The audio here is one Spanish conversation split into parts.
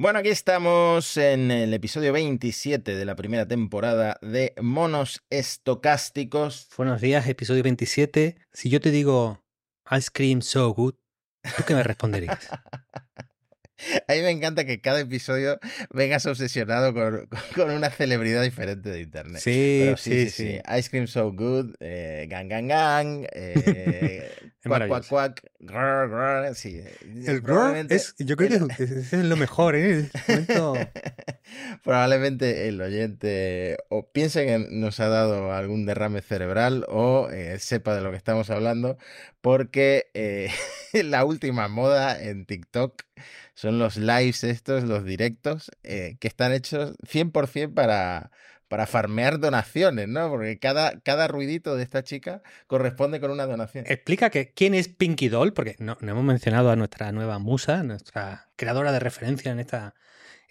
Bueno, aquí estamos en el episodio 27 de la primera temporada de Monos Estocásticos. Buenos días, episodio 27. Si yo te digo Ice Cream So Good, ¿tú qué me responderías? A mí me encanta que cada episodio vengas obsesionado con, con una celebridad diferente de internet. Sí, Pero sí, sí. Ice Cream So Good, eh, Gang Gang Gang, eh, Quack Quack. Quack, sí. El es, yo creo que es, es- es lo mejor, ¿eh? Este momento, Probablemente el oyente o piense que nos ha dado algún derrame cerebral o eh, sepa de lo que estamos hablando, porque eh, la última moda en TikTok son los lives estos, los directos, eh, que están hechos 100% para, para farmear donaciones, ¿no? Porque cada, cada ruidito de esta chica corresponde con una donación. explica que quién es Pinky Doll, porque no, no hemos mencionado a nuestra nueva musa, nuestra creadora de referencia en esta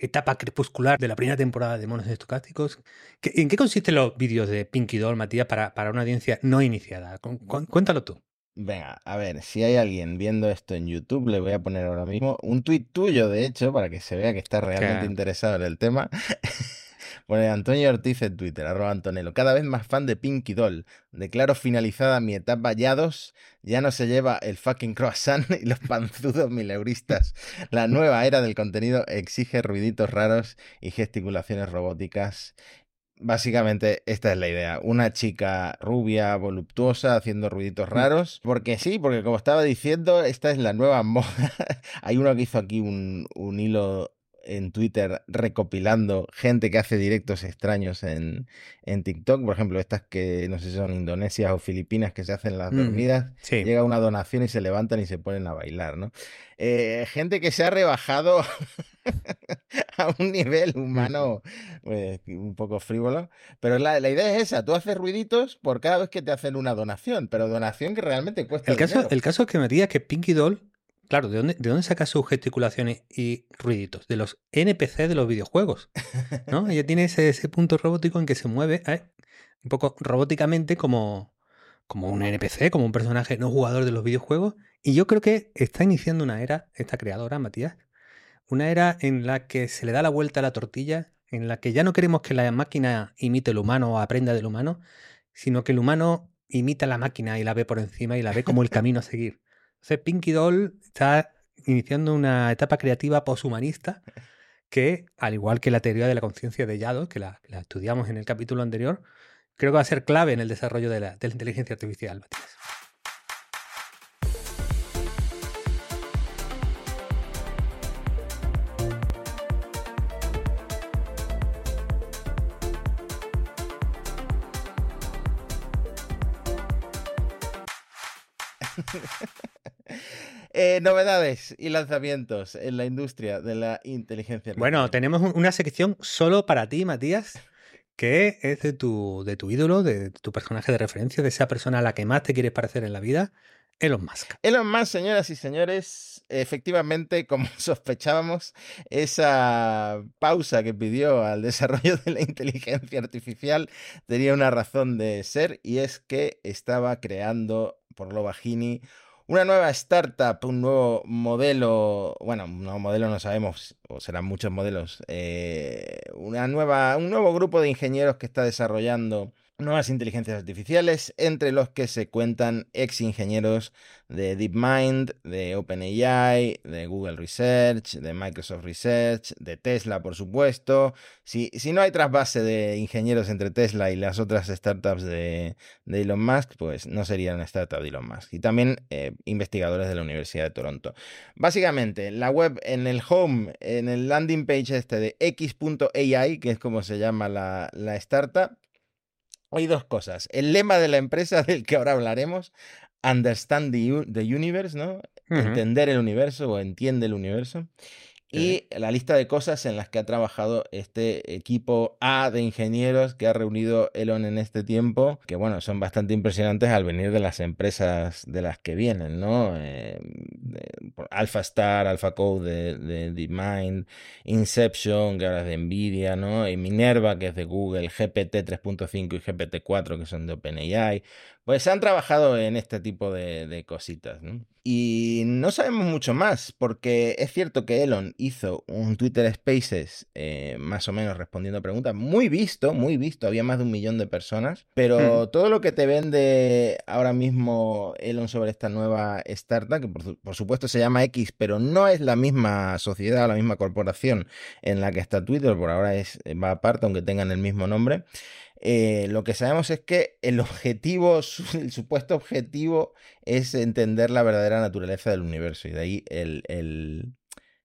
etapa crepuscular de la primera temporada de Monos Estocásticos. ¿Qué- ¿En qué consisten los vídeos de Pinky Doll, Matías, para, para una audiencia no iniciada? Cu- cu- Cuéntalo tú. Venga, a ver, si hay alguien viendo esto en YouTube, le voy a poner ahora mismo un tuit tuyo, de hecho, para que se vea que está realmente interesado en el tema. Pone Antonio Ortiz en Twitter, arroba Antonelo. Cada vez más fan de Pinky Doll. Declaro finalizada mi etapa Yados. Ya no se lleva el fucking croissant y los panzudos mileuristas. La nueva era del contenido exige ruiditos raros y gesticulaciones robóticas. Básicamente esta es la idea. Una chica rubia, voluptuosa, haciendo ruiditos raros. Porque sí, porque como estaba diciendo, esta es la nueva moda. Hay uno que hizo aquí un, un hilo en Twitter recopilando gente que hace directos extraños en, en TikTok. Por ejemplo, estas que no sé si son indonesias o filipinas que se hacen las Mm, dormidas. Sí. Llega una donación y se levantan y se ponen a bailar, ¿no? Eh, gente que se ha rebajado a un nivel humano pues, un poco frívolo. Pero la, la idea es esa, tú haces ruiditos por cada vez que te hacen una donación, pero donación que realmente cuesta El caso, dinero. el caso es que me digas que Pinky Doll, claro, ¿de dónde, ¿de dónde saca sus gesticulaciones y ruiditos? De los NPC de los videojuegos, ¿no? Ella tiene ese, ese punto robótico en que se mueve ¿eh? un poco robóticamente como, como un NPC, como un personaje no jugador de los videojuegos. Y yo creo que está iniciando una era, esta creadora, Matías, una era en la que se le da la vuelta a la tortilla, en la que ya no queremos que la máquina imite el humano o aprenda del humano, sino que el humano imita a la máquina y la ve por encima y la ve como el camino a seguir. Entonces, Pinky Doll está iniciando una etapa creativa poshumanista que, al igual que la teoría de la conciencia de Yado, que la, la estudiamos en el capítulo anterior, creo que va a ser clave en el desarrollo de la, de la inteligencia artificial. Matías. Eh, novedades y lanzamientos en la industria de la inteligencia Bueno, artificial. tenemos un- una sección solo para ti, Matías, que es de tu, de tu ídolo, de tu personaje de referencia, de esa persona a la que más te quieres parecer en la vida, Elon Musk. Elon Musk, señoras y señores, efectivamente, como sospechábamos, esa pausa que pidió al desarrollo de la inteligencia artificial tenía una razón de ser y es que estaba creando, por lo bajini, una nueva startup, un nuevo modelo, bueno, un nuevo modelo no sabemos, o serán muchos modelos, eh, una nueva, un nuevo grupo de ingenieros que está desarrollando nuevas inteligencias artificiales, entre los que se cuentan ex ingenieros de DeepMind, de OpenAI, de Google Research, de Microsoft Research, de Tesla, por supuesto. Si, si no hay trasvase de ingenieros entre Tesla y las otras startups de, de Elon Musk, pues no sería una startup de Elon Musk. Y también eh, investigadores de la Universidad de Toronto. Básicamente, la web en el home, en el landing page este de x.ai, que es como se llama la, la startup, hay dos cosas. El lema de la empresa del que ahora hablaremos, Understand the, Universe, ¿no? Entender el universo o entiende el universo. Y la lista de cosas en las que ha trabajado este equipo A de ingenieros que ha reunido Elon en este tiempo, que bueno, son bastante impresionantes al venir de las empresas de las que vienen, ¿no? Eh, de- por AlphaStar, AlphaCode de, de DeepMind, Inception, que ahora es de Nvidia, ¿no? Y Minerva, que es de Google, GPT 3.5 y GPT 4, que son de OpenAI. Pues han trabajado en este tipo de, cositas. Y no sabemos mucho más, porque es cierto que Elon hizo un Twitter Spaces eh, más o menos respondiendo a preguntas, muy visto, muy visto, había más de un millón de personas, pero hmm. todo lo que te vende ahora mismo Elon sobre esta nueva startup, que por, supuesto se llama X, pero no es la misma sociedad, la misma corporación en la que está Twitter, por ahora es, va aparte, aunque tengan el mismo nombre. Eh, lo que sabemos es que el objetivo, el supuesto objetivo es entender la verdadera naturaleza del universo y de ahí el,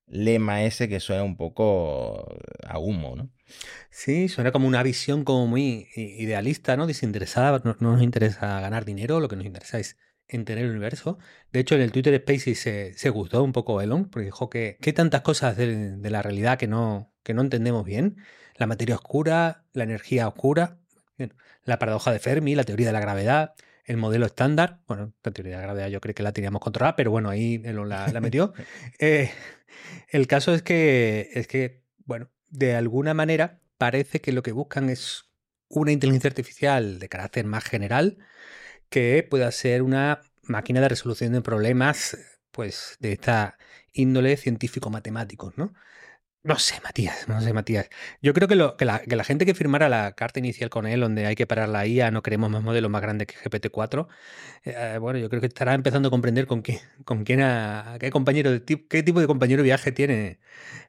lema ese que suena un poco a humo, ¿no? Sí, suena como una visión como muy idealista, ¿no? Desinteresada, no, nos interesa ganar dinero, lo que nos interesa es entender el universo. De hecho, en el Twitter Spaces se, se gustó un poco Elon, porque dijo que, hay tantas cosas de, de, la realidad que no, que no entendemos bien. La materia oscura, la energía oscura, la paradoja de Fermi, la teoría de la gravedad, el modelo estándar. Bueno, la teoría de la gravedad yo creo que la teníamos controlada, pero bueno, ahí la, la metió. Eh, el caso es que, es que, bueno, de alguna manera parece que lo que buscan es una inteligencia artificial de carácter más general que pueda ser una máquina de resolución de problemas pues de esta índole científico-matemáticos, ¿no? No sé, Matías, no sé, Matías. Yo creo que, lo, que, la, que, la, gente que firmara la carta inicial con él, donde hay que parar la IA, no queremos más modelos más grandes que GPT-4, eh, bueno, yo creo que estará empezando a comprender con, qué, con quién, qué compañero, de qué tipo de compañero de viaje tiene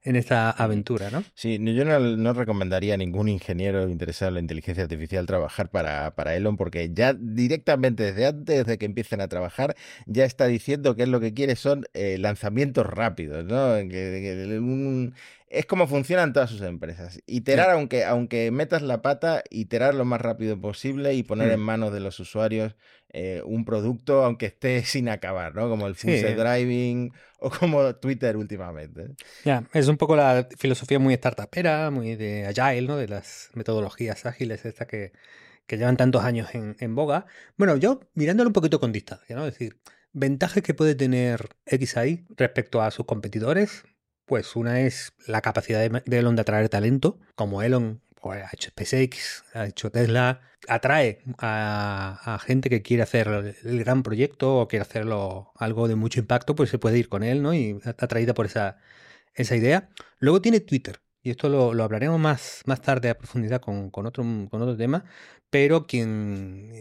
en esta aventura, ¿no? Sí, yo no, recomendaría a ningún ingeniero interesado en la inteligencia artificial trabajar para, para Elon, porque ya directamente desde antes de que empiecen a trabajar, ya está diciendo que es lo que quiere son eh, lanzamientos rápidos, ¿no? Es como funcionan todas sus empresas. Iterar, aunque, aunque metas la pata, iterar lo más rápido posible y poner en manos de los usuarios eh, un producto, aunque esté sin acabar, ¿no? Como el full driving o como Twitter últimamente. Ya, es un poco la filosofía muy startupera, muy de agile, ¿no? De las metodologías ágiles estas que, que llevan tantos años en, en, boga. Bueno, yo mirándolo un poquito con distancia, ¿no? Es decir, ventajas que puede tener XAI respecto a sus competidores, pues una es la capacidad de, Elon de atraer talento, como Elon pues, ha hecho SpaceX, ha hecho Tesla, atrae a, gente que quiere hacer el gran proyecto o quiere hacerlo algo de mucho impacto, pues se puede ir con él, ¿no? Y atraída por esa, esa idea. Luego tiene Twitter, y esto lo, hablaremos más, más tarde a profundidad con, otro, con otro tema, pero quien,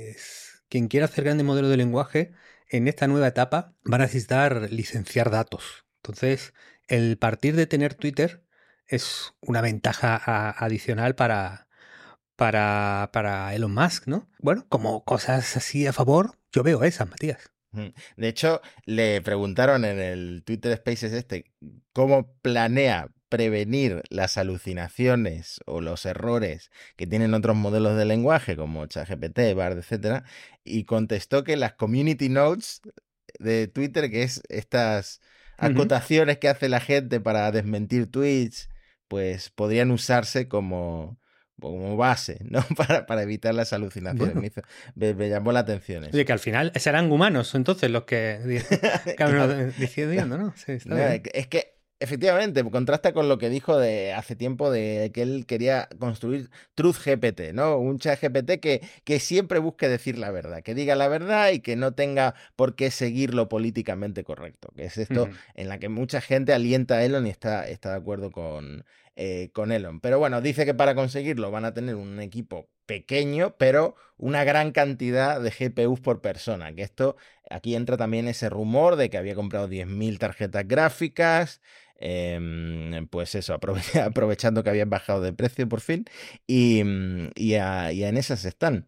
quien quiera hacer grandes modelos de lenguaje en esta nueva etapa va a necesitar licenciar datos. Entonces, el partir de tener Twitter es una ventaja adicional para, para, para Elon Musk, ¿no? Bueno, como cosas así a favor, yo veo esas, Matías. De hecho, le preguntaron en el Twitter Spaces este cómo planea prevenir las alucinaciones o los errores que tienen otros modelos de lenguaje como ChatGPT, Bard, etcétera, y contestó que las community notes de Twitter, que es estas acotaciones que hace la gente para desmentir tweets, pues podrían usarse como, como base, ¿no? Para, para evitar las alucinaciones. Me, llamó la atención. Oye, que al final serán humanos entonces los que, diciendo, ¿no? Sí, no es que Efectivamente, contrasta con lo que dijo de hace tiempo de que él quería construir Truth GPT, ¿no? Un chat GPT que, que siempre busque decir la verdad, que diga la verdad y que no tenga por qué seguir lo políticamente correcto, que es esto en la que mucha gente alienta a Elon y está, está de acuerdo con, eh, con Elon. Pero bueno, dice que para conseguirlo van a tener un equipo pequeño, pero una gran cantidad de GPUs por persona. Que esto, aquí entra también ese rumor de que había comprado 10.000 tarjetas gráficas, Em, pues eso, aprovechando que habían bajado de precio por fin. Y, mm, y, en esas están.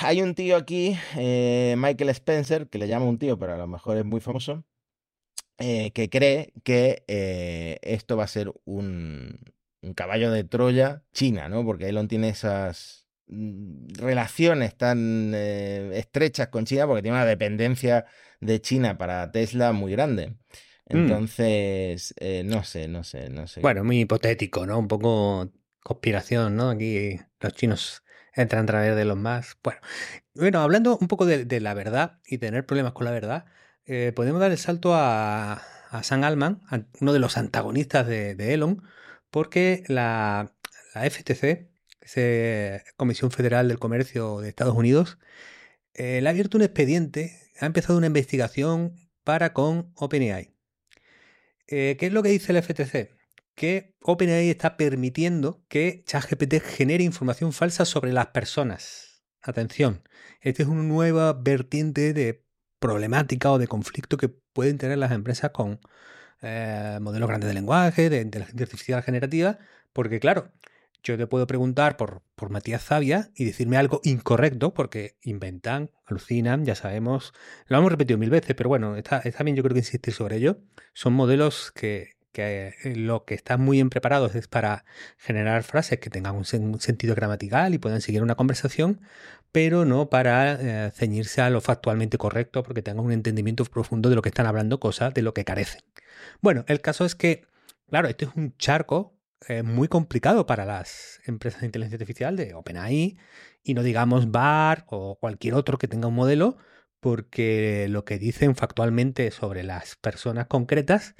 Hay un tío aquí, eh, Michael Spencer, que le llama un tío, pero a lo mejor es muy famoso, eh, que cree que eh, esto va a ser un, caballo de Troya China, ¿no? Porque Elon tiene esas mm, relaciones tan estrechas con China porque tiene una dependencia de China para Tesla muy grande. Mm. Entonces, eh, no sé, no sé, no sé. Bueno, muy hipotético, ¿no? Un poco conspiración, ¿no? Aquí los chinos entran a través de los más. Bueno, bueno hablando un poco de, la verdad y tener problemas con la verdad, eh, podemos dar el salto a, a Sam Altman, uno de los antagonistas de, Elon, porque la, la FTC, Comisión Federal del Comercio de Estados Unidos, eh, le ha abierto un expediente, ha empezado una investigación para con OpenAI. Eh, ¿Qué es lo que dice el FTC? Que OpenAI está permitiendo que ChatGPT genere información falsa sobre las personas. Atención, esta es una nueva vertiente de problemática o de conflicto que pueden tener las empresas con eh, modelos grandes de lenguaje, de inteligencia artificial generativa, porque claro, yo te puedo preguntar por, por Matías Zavia y decirme algo incorrecto, porque inventan, alucinan, ya sabemos, lo hemos repetido mil veces, pero bueno, está, está bien yo creo que insistir sobre ello. Son modelos que, que eh, lo que están muy bien preparados es para generar frases que tengan un, sentido gramatical y puedan seguir una conversación, pero no para eh, ceñirse a lo factualmente correcto porque tengan un entendimiento profundo de lo que están hablando, cosas de lo que carecen. Bueno, el caso es que, claro, esto es un charco eh, muy complicado para las empresas de inteligencia artificial de OpenAI y no digamos BAR o cualquier otro que tenga un modelo, porque lo que dicen factualmente sobre las personas concretas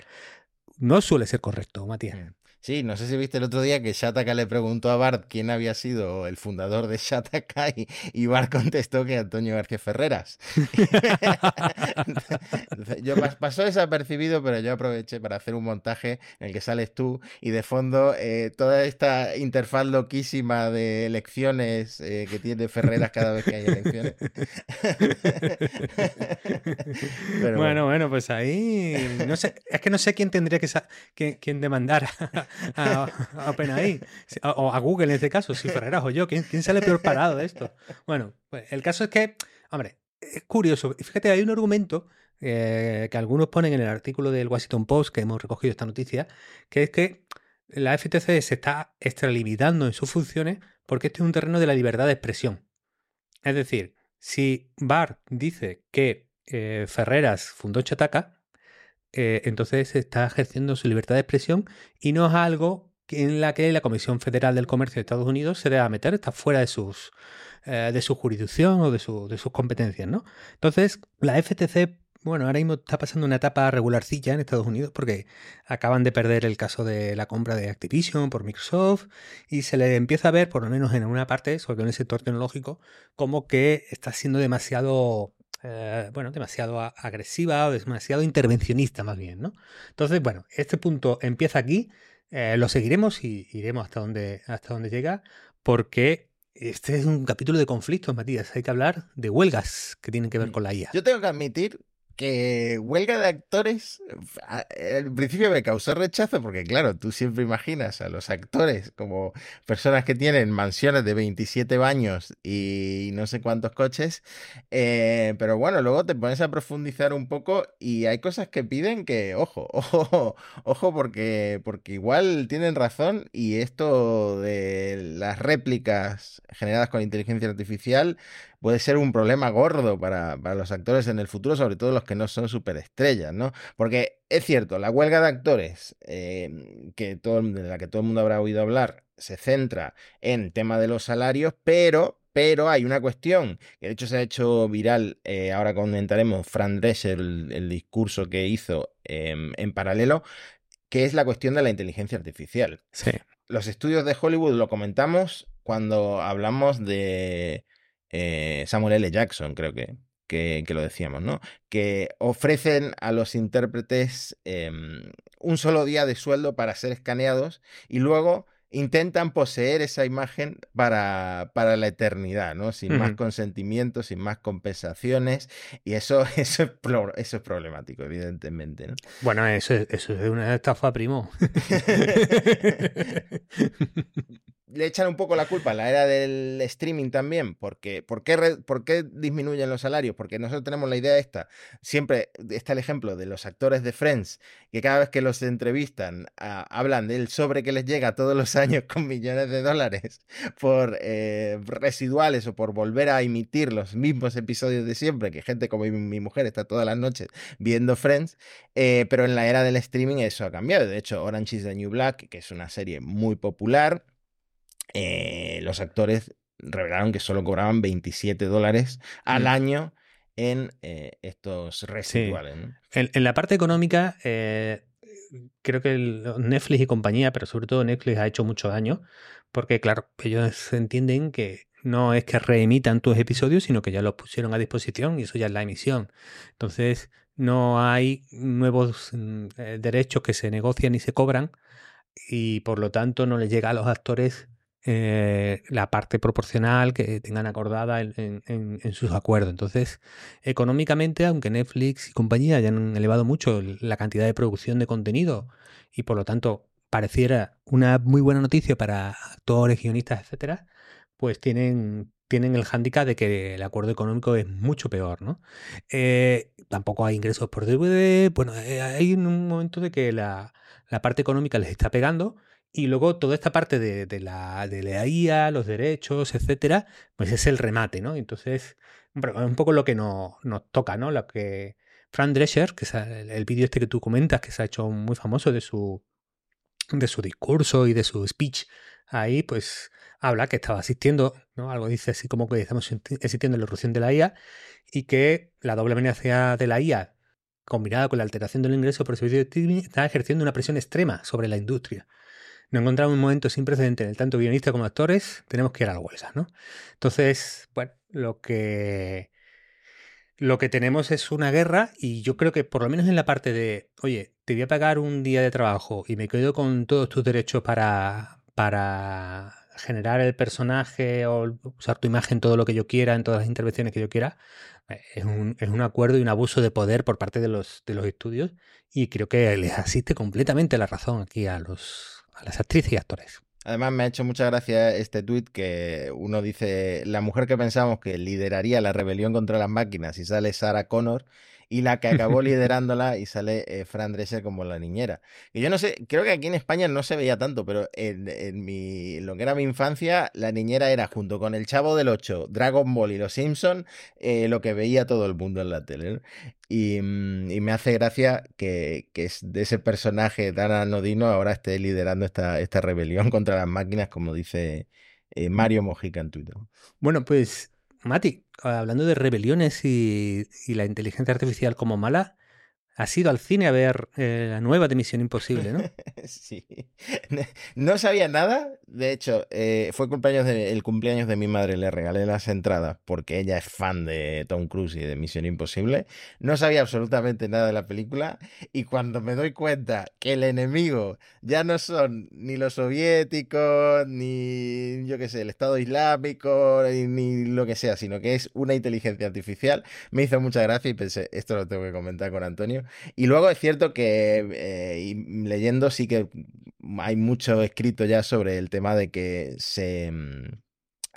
no suele ser correcto, Matías. Sí, no sé si viste el otro día que Shataka le preguntó a Bart quién había sido el fundador de Shataka y, Bart contestó que Antonio García Ferreras. yo pasó desapercibido, pero yo aproveché para hacer un montaje en el que sales tú y de fondo eh, toda esta interfaz loquísima de elecciones eh, que tiene Ferreras cada vez que hay elecciones. bueno, bueno, pues ahí no sé, es que no sé quién tendría que, que quién demandar a, OpenAI, o a Google en este caso, si Ferreras o yo, ¿quién, quién sale peor parado de esto? Bueno, pues el caso es que, hombre, es curioso. Fíjate, hay un argumento eh, que algunos ponen en el artículo del Washington Post, que hemos recogido esta noticia, que es que la FTC se está extralimitando en sus funciones porque este es un terreno de la libertad de expresión. Es decir, si Barr dice que eh, Ferreras fundó Chataca, eh, entonces está ejerciendo su libertad de expresión y no es algo en la que la Comisión Federal del Comercio de Estados Unidos se deba meter, está fuera de sus eh, de su jurisdicción o de, de sus competencias, ¿no? Entonces, la FTC bueno, ahora mismo está pasando una etapa regularcilla en Estados Unidos porque acaban de perder el caso de la compra de Activision por Microsoft y se le empieza a ver, por lo menos en una parte, sobre todo en el sector tecnológico, como que está siendo demasiado eh, bueno, demasiado agresiva o demasiado intervencionista más bien, ¿no? Entonces, bueno, este punto empieza aquí, eh, lo seguiremos y iremos hasta donde, hasta donde llega, porque este es un capítulo de conflictos, Matías. Hay que hablar de huelgas que tienen que ver mm. con la IA. Yo tengo que admitir que huelga de actores, al principio me causó rechazo porque claro, tú siempre imaginas a los actores como personas que tienen mansiones de 27 baños y no sé cuántos coches, eh, pero bueno, luego te pones a profundizar un poco y hay cosas que piden que, ojo, ojo, ojo, porque, porque igual tienen razón y esto de las réplicas generadas con inteligencia artificial puede ser un problema gordo para, los actores en el futuro, sobre todo los que no son superestrellas, ¿no? Porque es cierto, la huelga de actores, eh, que todo, de la que todo el mundo habrá oído hablar, se centra en tema de los salarios, pero pero hay una cuestión que de hecho se ha hecho viral, eh, ahora comentaremos Fran Drescher, el, discurso que hizo em, en paralelo, que es la cuestión de la inteligencia artificial. Sí. Los estudios de Hollywood lo comentamos cuando hablamos de eh, Samuel L. Jackson, creo que, que, lo decíamos, ¿no? Que ofrecen a los intérpretes em, un solo día de sueldo para ser escaneados y luego intentan poseer esa imagen para, para la eternidad, ¿no? Sin más consentimiento, sin más compensaciones. Y eso, eso, es, eso es problemático, evidentemente. ¿no? Bueno, eso, eso es una estafa, primo. le echan un poco la culpa a la era del streaming también, porque ¿por qué, ¿por qué disminuyen los salarios? Porque nosotros tenemos la idea esta, siempre está el ejemplo de los actores de Friends, que cada vez que los entrevistan hablan del sobre que les llega todos los años con millones de dólares por eh, residuales o por volver a emitir los mismos episodios de siempre, que gente como mi, mujer está todas las noches viendo Friends, eh, pero en la era del streaming eso ha cambiado. De hecho, Orange is the New Black, que es una serie muy popular, eh, los actores revelaron que solo cobraban 27 dólares al mm. año en eh, estos residuales. En, la parte económica, eh, creo que Netflix y compañía, pero sobre todo Netflix ha hecho mucho daño, porque claro, ellos entienden que no es que reemitan tus episodios, sino que ya los pusieron a disposición y eso ya es la emisión. Entonces, no hay nuevos mm, eh, derechos que se negocian y se cobran y por lo tanto no les llega a los actores eh, la parte proporcional que tengan acordada en, sus acuerdos. Entonces, económicamente, aunque Netflix y compañía hayan elevado mucho la cantidad de producción de contenido y por lo tanto pareciera una muy buena noticia para actores, guionistas, etcétera, pues tienen, tienen el hándicap de que el acuerdo económico es mucho peor, ¿no? Eh, tampoco hay ingresos por DVD. Bueno, eh, hay un momento de que la, la parte económica les está pegando y luego toda esta parte de, la, de la IA, los derechos, etcétera, pues es el remate, ¿no? Entonces, un poco lo que nos, nos toca, ¿no? Lo que Fran Drescher, que es el, vídeo este que tú comentas, que se ha hecho muy famoso de su, de su discurso y de su speech ahí, pues habla que estaba asistiendo, ¿no? Algo dice así como que estamos asistiendo a la erupción de la IA y que la doble amenaza de la IA combinada con la alteración del ingreso por servicio de streaming está ejerciendo una presión extrema sobre la industria nos encontramos en un momento sin precedentes, tanto guionistas como actores, tenemos que ir a la huelga, ¿no? Entonces, bueno, lo que lo que tenemos es una guerra y yo creo que por lo menos en la parte de, oye, te voy a pagar un día de trabajo y me quedo con todos tus derechos para, para generar el personaje o usar tu imagen todo lo que yo quiera en todas las intervenciones que yo quiera, eh, es un, es un acuerdo y un abuso de poder por parte de los, de los estudios y creo que les asiste completamente la razón aquí a los, a las actrices y actores. Además me ha hecho mucha gracia este tuit que uno dice, la mujer que pensamos que lideraría la rebelión contra las máquinas y sale Sarah Connor y la que acabó liderándola y sale eh, Fran Dresser como la niñera. Y yo no sé, creo que aquí en España no se veía tanto, pero en, mi, lo que era mi infancia, la niñera era junto con el Chavo del 8, Dragon Ball y los Simpson, eh, lo que veía todo el mundo en la tele. Mm, y, me hace gracia que, que, de ese personaje tan anodino ahora esté liderando esta, esta rebelión contra las máquinas, como dice eh, Mario Mojica en Twitter. Bueno, pues Mati, hablando de rebeliones y, la inteligencia artificial como mala, has ido al cine a ver eh, la nueva de Misión Imposible, ¿no? sí. No sabía nada. De hecho, eh, fue cumpleaños de, el cumpleaños de mi madre. Le regalé las entradas porque ella es fan de Tom Cruise y de Misión Imposible. No sabía absolutamente nada de la película. Y cuando me doy cuenta que el enemigo ya no son ni los soviéticos, ni yo qué sé, el Estado Islámico, ni lo que sea, sino que es una inteligencia artificial, me hizo mucha gracia y pensé, esto lo tengo que comentar con Antonio. Y luego es cierto que eh, leyendo sí que hay mucho escrito ya sobre el tema de que se, mm,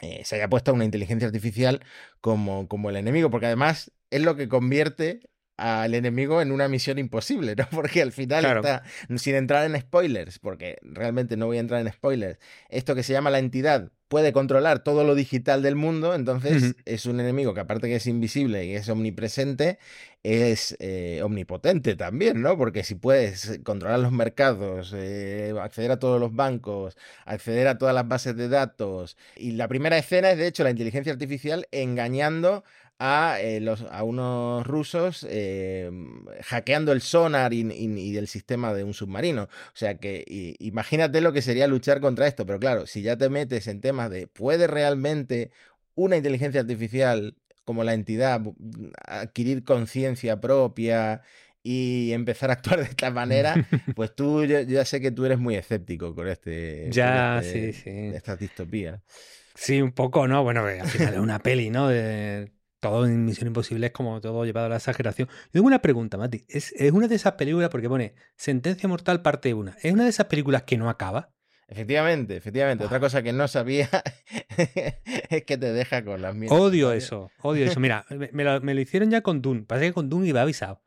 eh, se haya puesto una inteligencia artificial como, como el enemigo, porque además es lo que convierte al enemigo en una misión imposible, ¿no? Porque al final está, sin entrar en spoilers, porque realmente no voy a entrar en spoilers, esto que se llama la entidad puede controlar todo lo digital del mundo, entonces es un enemigo que aparte que es invisible y es omnipresente, es eh, omnipotente también, ¿no? Porque si puedes controlar los mercados, eh, acceder a todos los bancos, acceder a todas las bases de datos, y la primera escena es de hecho la inteligencia artificial engañando a, eh, los, a unos rusos hackeando el sonar y, el sistema de un submarino. O sea que imagínate lo que sería luchar contra esto. Pero claro, si ya te metes en temas de ¿puede realmente una inteligencia artificial como la entidad adquirir conciencia propia y empezar a actuar de esta manera, pues tú yo, ya sé que tú eres muy escéptico con este ya este, sí sí estas distopías. Sí, un poco, ¿no? Bueno, al final es una peli, ¿no? De todo en Misión Imposible es como todo llevado a la exageración. Yo tengo una pregunta, Mati. ¿Es, una de esas películas, porque pone Sentencia Mortal parte 1, ¿es una de esas películas que no acaba? Efectivamente, efectivamente. Otra cosa que no sabía es que te deja con las mismas. Odio eso, odio eso. Mira, me lo, hicieron ya con Dune. Parece que con Dune iba avisado.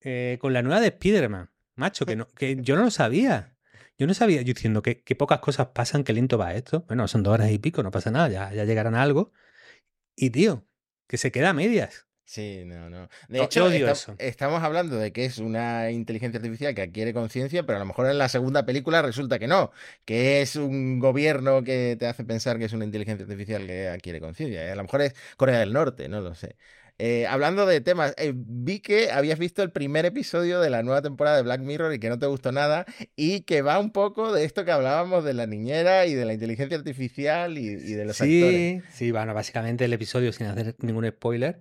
Eh, con la nueva de Spider-Man. Macho, que, no, que yo no lo sabía. Yo no sabía, yo diciendo que, pocas cosas pasan, que lento va esto. Bueno, son dos horas y pico, no pasa nada, ya, ya llegarán a algo. Y tío, que se queda a medias. Sí, no, no. De hecho, estamos hablando de que es una inteligencia artificial que adquiere conciencia, pero a lo mejor en la segunda película resulta que no, que es un gobierno que te hace pensar que es una inteligencia artificial que adquiere conciencia. A lo mejor es Corea del Norte, no lo sé. Eh, hablando de temas, eh, vi que habías visto el primer episodio de la nueva temporada de Black Mirror y que no te gustó nada y que va un poco de esto que hablábamos de la niñera y de la inteligencia artificial y, de los actores. Sí, bueno, básicamente el episodio, sin hacer ningún spoiler,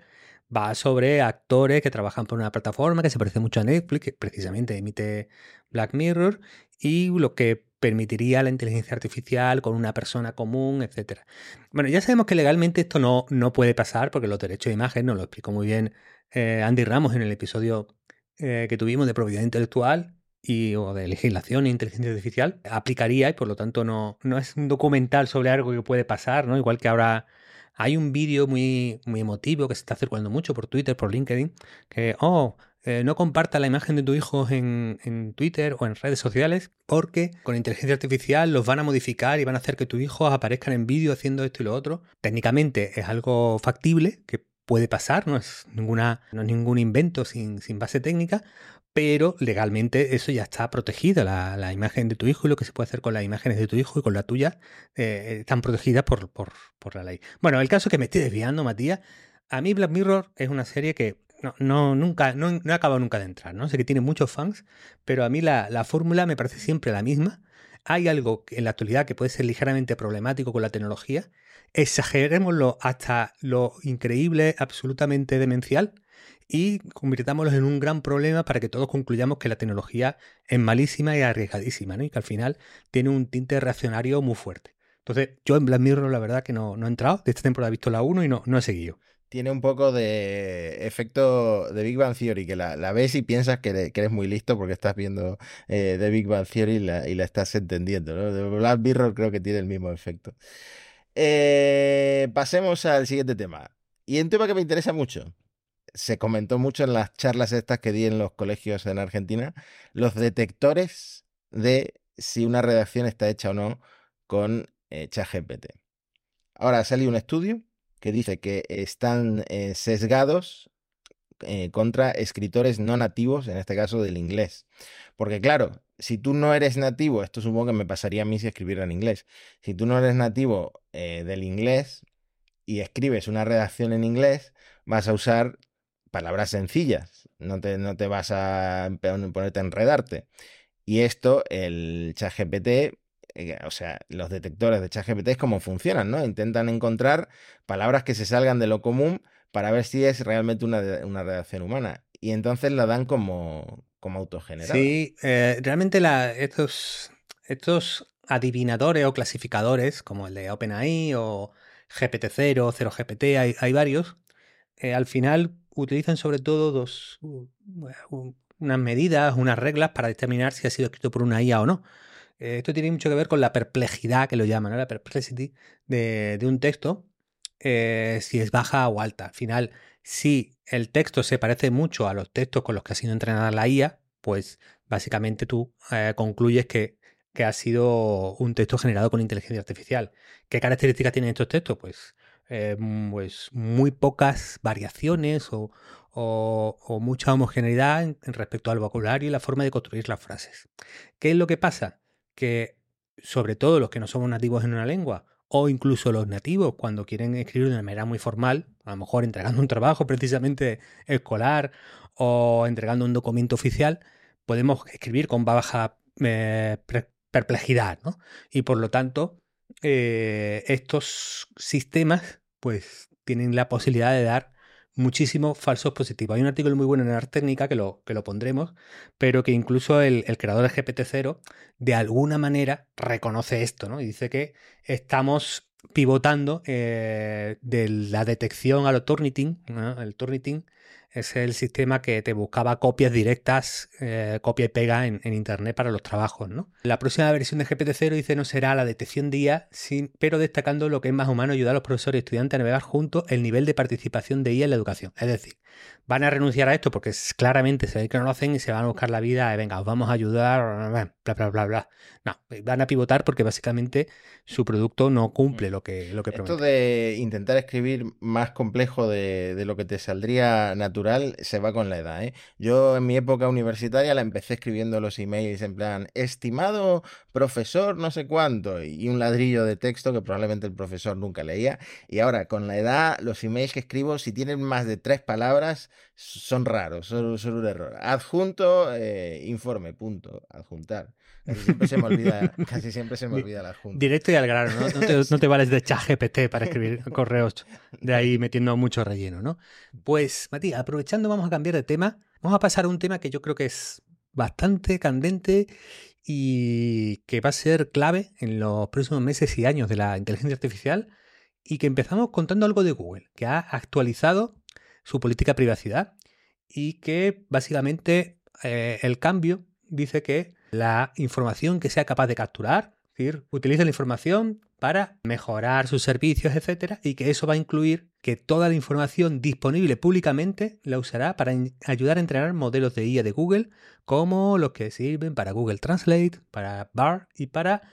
va sobre actores que trabajan por una plataforma que se parece mucho a Netflix, que precisamente emite Black Mirror, y lo que permitiría la inteligencia artificial con una persona común, etc. Bueno, ya sabemos que legalmente esto no, no puede pasar porque los derechos de imagen nos lo explicó muy bien eh, Andy Ramos en el episodio eh, que tuvimos de propiedad intelectual y, o de legislación e inteligencia artificial, aplicaría y por lo tanto no, no es un documental sobre algo que puede pasar, ¿no? Igual que ahora hay un vídeo muy, muy emotivo que se está circulando mucho por Twitter, por LinkedIn, que, oh, eh, no comparta la imagen de tu hijo en, en, Twitter o en redes sociales porque con inteligencia artificial los van a modificar y van a hacer que tus hijos aparezcan en vídeo haciendo esto y lo otro. Técnicamente es algo factible que puede pasar, no es, ninguna, no es ningún invento sin, sin base técnica, pero legalmente eso ya está protegido, la, imagen de tu hijo y lo que se puede hacer con las imágenes de tu hijo y con la tuya eh, están protegidas por, por, la ley. Bueno, el caso es que me estoy desviando, Matías. A mí Black Mirror es una serie que no, no, nunca, no, no he acabado nunca de entrar, ¿no? Sé que tiene muchos fans, pero a mí la, la fórmula me parece siempre la misma. Hay algo en la actualidad que puede ser ligeramente problemático con la tecnología. Exagerémoslo hasta lo increíble, absolutamente demencial y convirtámoslos en un gran problema para que todos concluyamos que la tecnología es malísima y arriesgadísima, ¿no? Y que al final tiene un tinte reaccionario muy fuerte. Entonces, yo en Black Mirror la verdad que no, no he entrado, de esta temporada he visto la 1 y no, no he seguido. Tiene un poco de efecto de Big Bang Theory, que la, ves y piensas que, eres muy listo porque estás viendo eh, de Big Bang Theory y la, y la estás entendiendo. ¿no? De Black Mirror creo que tiene el mismo efecto. Eh, pasemos al siguiente tema. Y un tema que me interesa mucho, se comentó mucho en las charlas estas que di en los colegios en Argentina, los detectores de si una redacción está hecha o no con eh, ChatGPT. Ahora ha salido un estudio que dice que están eh, sesgados eh, contra escritores no nativos, en este caso del inglés. Porque claro, si tú no eres nativo, esto supongo que me pasaría a mí si escribiera en inglés, si tú no eres nativo del inglés y escribes una redacción en inglés, vas a usar palabras sencillas, no te, no te vas a ponerte a enredarte. Y esto, el ChatGPT, eh, o sea, los detectores de ChatGPT es como funcionan, ¿no? Intentan encontrar palabras que se salgan de lo común para ver si es realmente una, una redacción humana. Y entonces la dan como, como autogenerada. Sí, eh, realmente estos, estos adivinadores o clasificadores, como el de OpenAI o GPT-0, 0GPT, hay, hay varios, eh, al final utilizan sobre todo dos, unas medidas, unas reglas para determinar si ha sido escrito por una IA o no. Eh, esto tiene mucho que ver con la perplejidad, que lo llaman, la perplexity de, un texto, eh, si es baja o alta. Al final, si el texto se parece mucho a los textos con los que ha sido entrenada la IA, pues básicamente tú eh, concluyes que, que, ha sido un texto generado con inteligencia artificial. ¿Qué características tienen estos textos? Pues eh, pues muy pocas variaciones o, mucha homogeneidad en, respecto al vocabulario y la forma de construir las frases. ¿Qué es lo que pasa? Que sobre todo los que no somos nativos en una lengua o incluso los nativos cuando quieren escribir de una manera muy formal, a lo mejor entregando un trabajo precisamente escolar o entregando un documento oficial, podemos escribir con baja eh, perplejidad, ¿no? Y por lo tanto, eh, estos sistemas pues tienen la posibilidad de dar muchísimos falsos positivos. Hay un artículo muy bueno en Art Técnica que lo, que lo pondremos, pero que incluso el, creador de GPT-0 de alguna manera reconoce esto, ¿no? Y dice que estamos pivotando eh, de la detección al Turnitin, el Turnitin es el sistema que te buscaba copias directas, eh, copia y pega en, Internet para los trabajos. ¿no? La próxima versión de GPT-0 dice no será la detección de IA, sin, pero destacando lo que es más humano ayudar a los profesores y estudiantes a navegar juntos el nivel de participación de IA en la educación. Es decir, van a renunciar a esto porque claramente se ve que no lo hacen y se van a buscar la vida, venga, os vamos a ayudar, bla, bla, bla, bla. No, van a pivotar porque básicamente su producto no cumple lo que, lo que Esto de intentar escribir más complejo de, de, lo que te saldría natural se va con la edad. ¿eh? Yo en mi época universitaria la empecé escribiendo los emails en plan, estimado profesor no sé cuánto, y un ladrillo de texto que probablemente el profesor nunca leía. Y ahora con la edad los emails que escribo, si tienen más de tres palabras, son raros, son, un error. Adjunto, eh, informe, punto, adjuntar. Casi siempre se me olvida, casi siempre se me olvida el adjunto. Directo y al grano, ¿no? No te, vales de chat GPT para escribir correos de ahí metiendo mucho relleno, ¿no? Pues, Matías, aprovechando, vamos a cambiar de tema. Vamos a pasar a un tema que yo creo que es bastante candente y que va a ser clave en los próximos meses y años de la inteligencia artificial y que empezamos contando algo de Google, que ha actualizado su política de privacidad y que básicamente eh, el cambio dice que la información que sea capaz de capturar, es decir, utiliza la información para mejorar sus servicios, etcétera, y que eso va a incluir que toda la información disponible públicamente la usará para ayudar a entrenar modelos de IA de Google, como los que sirven para Google Translate, para BAR y para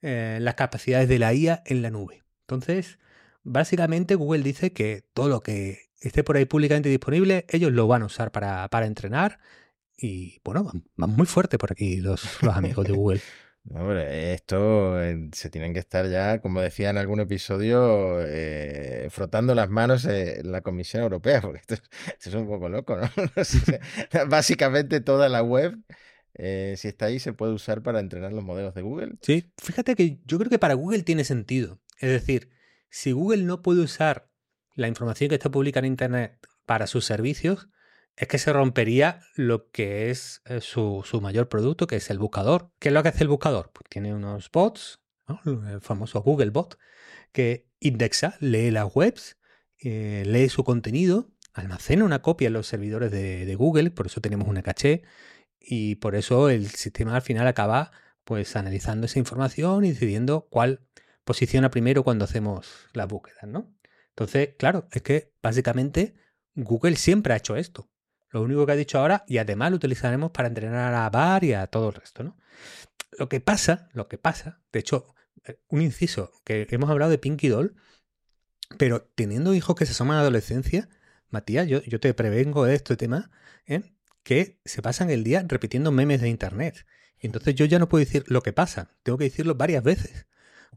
eh, las capacidades de la IA en la nube. Entonces, básicamente Google dice que todo lo que esté por ahí públicamente disponible, ellos lo van a usar para, entrenar. Y bueno, van, muy fuerte por aquí los, amigos de Google. Hombre, esto eh, se tienen que estar ya, como decía en algún episodio, eh, frotando las manos en la Comisión Europea, porque esto, es un poco loco, ¿no? Básicamente toda la web, eh, si está ahí, se puede usar para entrenar los modelos de Google. Sí, fíjate que yo creo que para Google tiene sentido. Es decir, si Google no puede usar la información que está publicada en Internet para sus servicios, es que se rompería lo que es eh, su, mayor producto, que es el buscador. ¿Qué es lo que hace el buscador? Pues tiene unos bots, el famoso Google Bot, que indexa, lee las webs, eh, lee su contenido, almacena una copia en los servidores de, de, Google, por eso tenemos una caché, y por eso el sistema al final acaba pues analizando esa información y decidiendo cuál posiciona primero cuando hacemos las búsquedas, ¿no? Entonces, claro, es que básicamente Google siempre ha hecho esto. Lo único que ha dicho ahora, y además lo utilizaremos para entrenar a VAR y a todo el resto, ¿no? Lo que pasa, lo que pasa, de hecho, eh, un inciso, que hemos hablado de Pinky Doll, pero teniendo hijos que se asoman a la adolescencia, Matías, yo, te prevengo de este tema, ¿eh? que se pasan el día repitiendo memes de internet. Y entonces yo ya no puedo decir lo que pasa, tengo que decirlo varias veces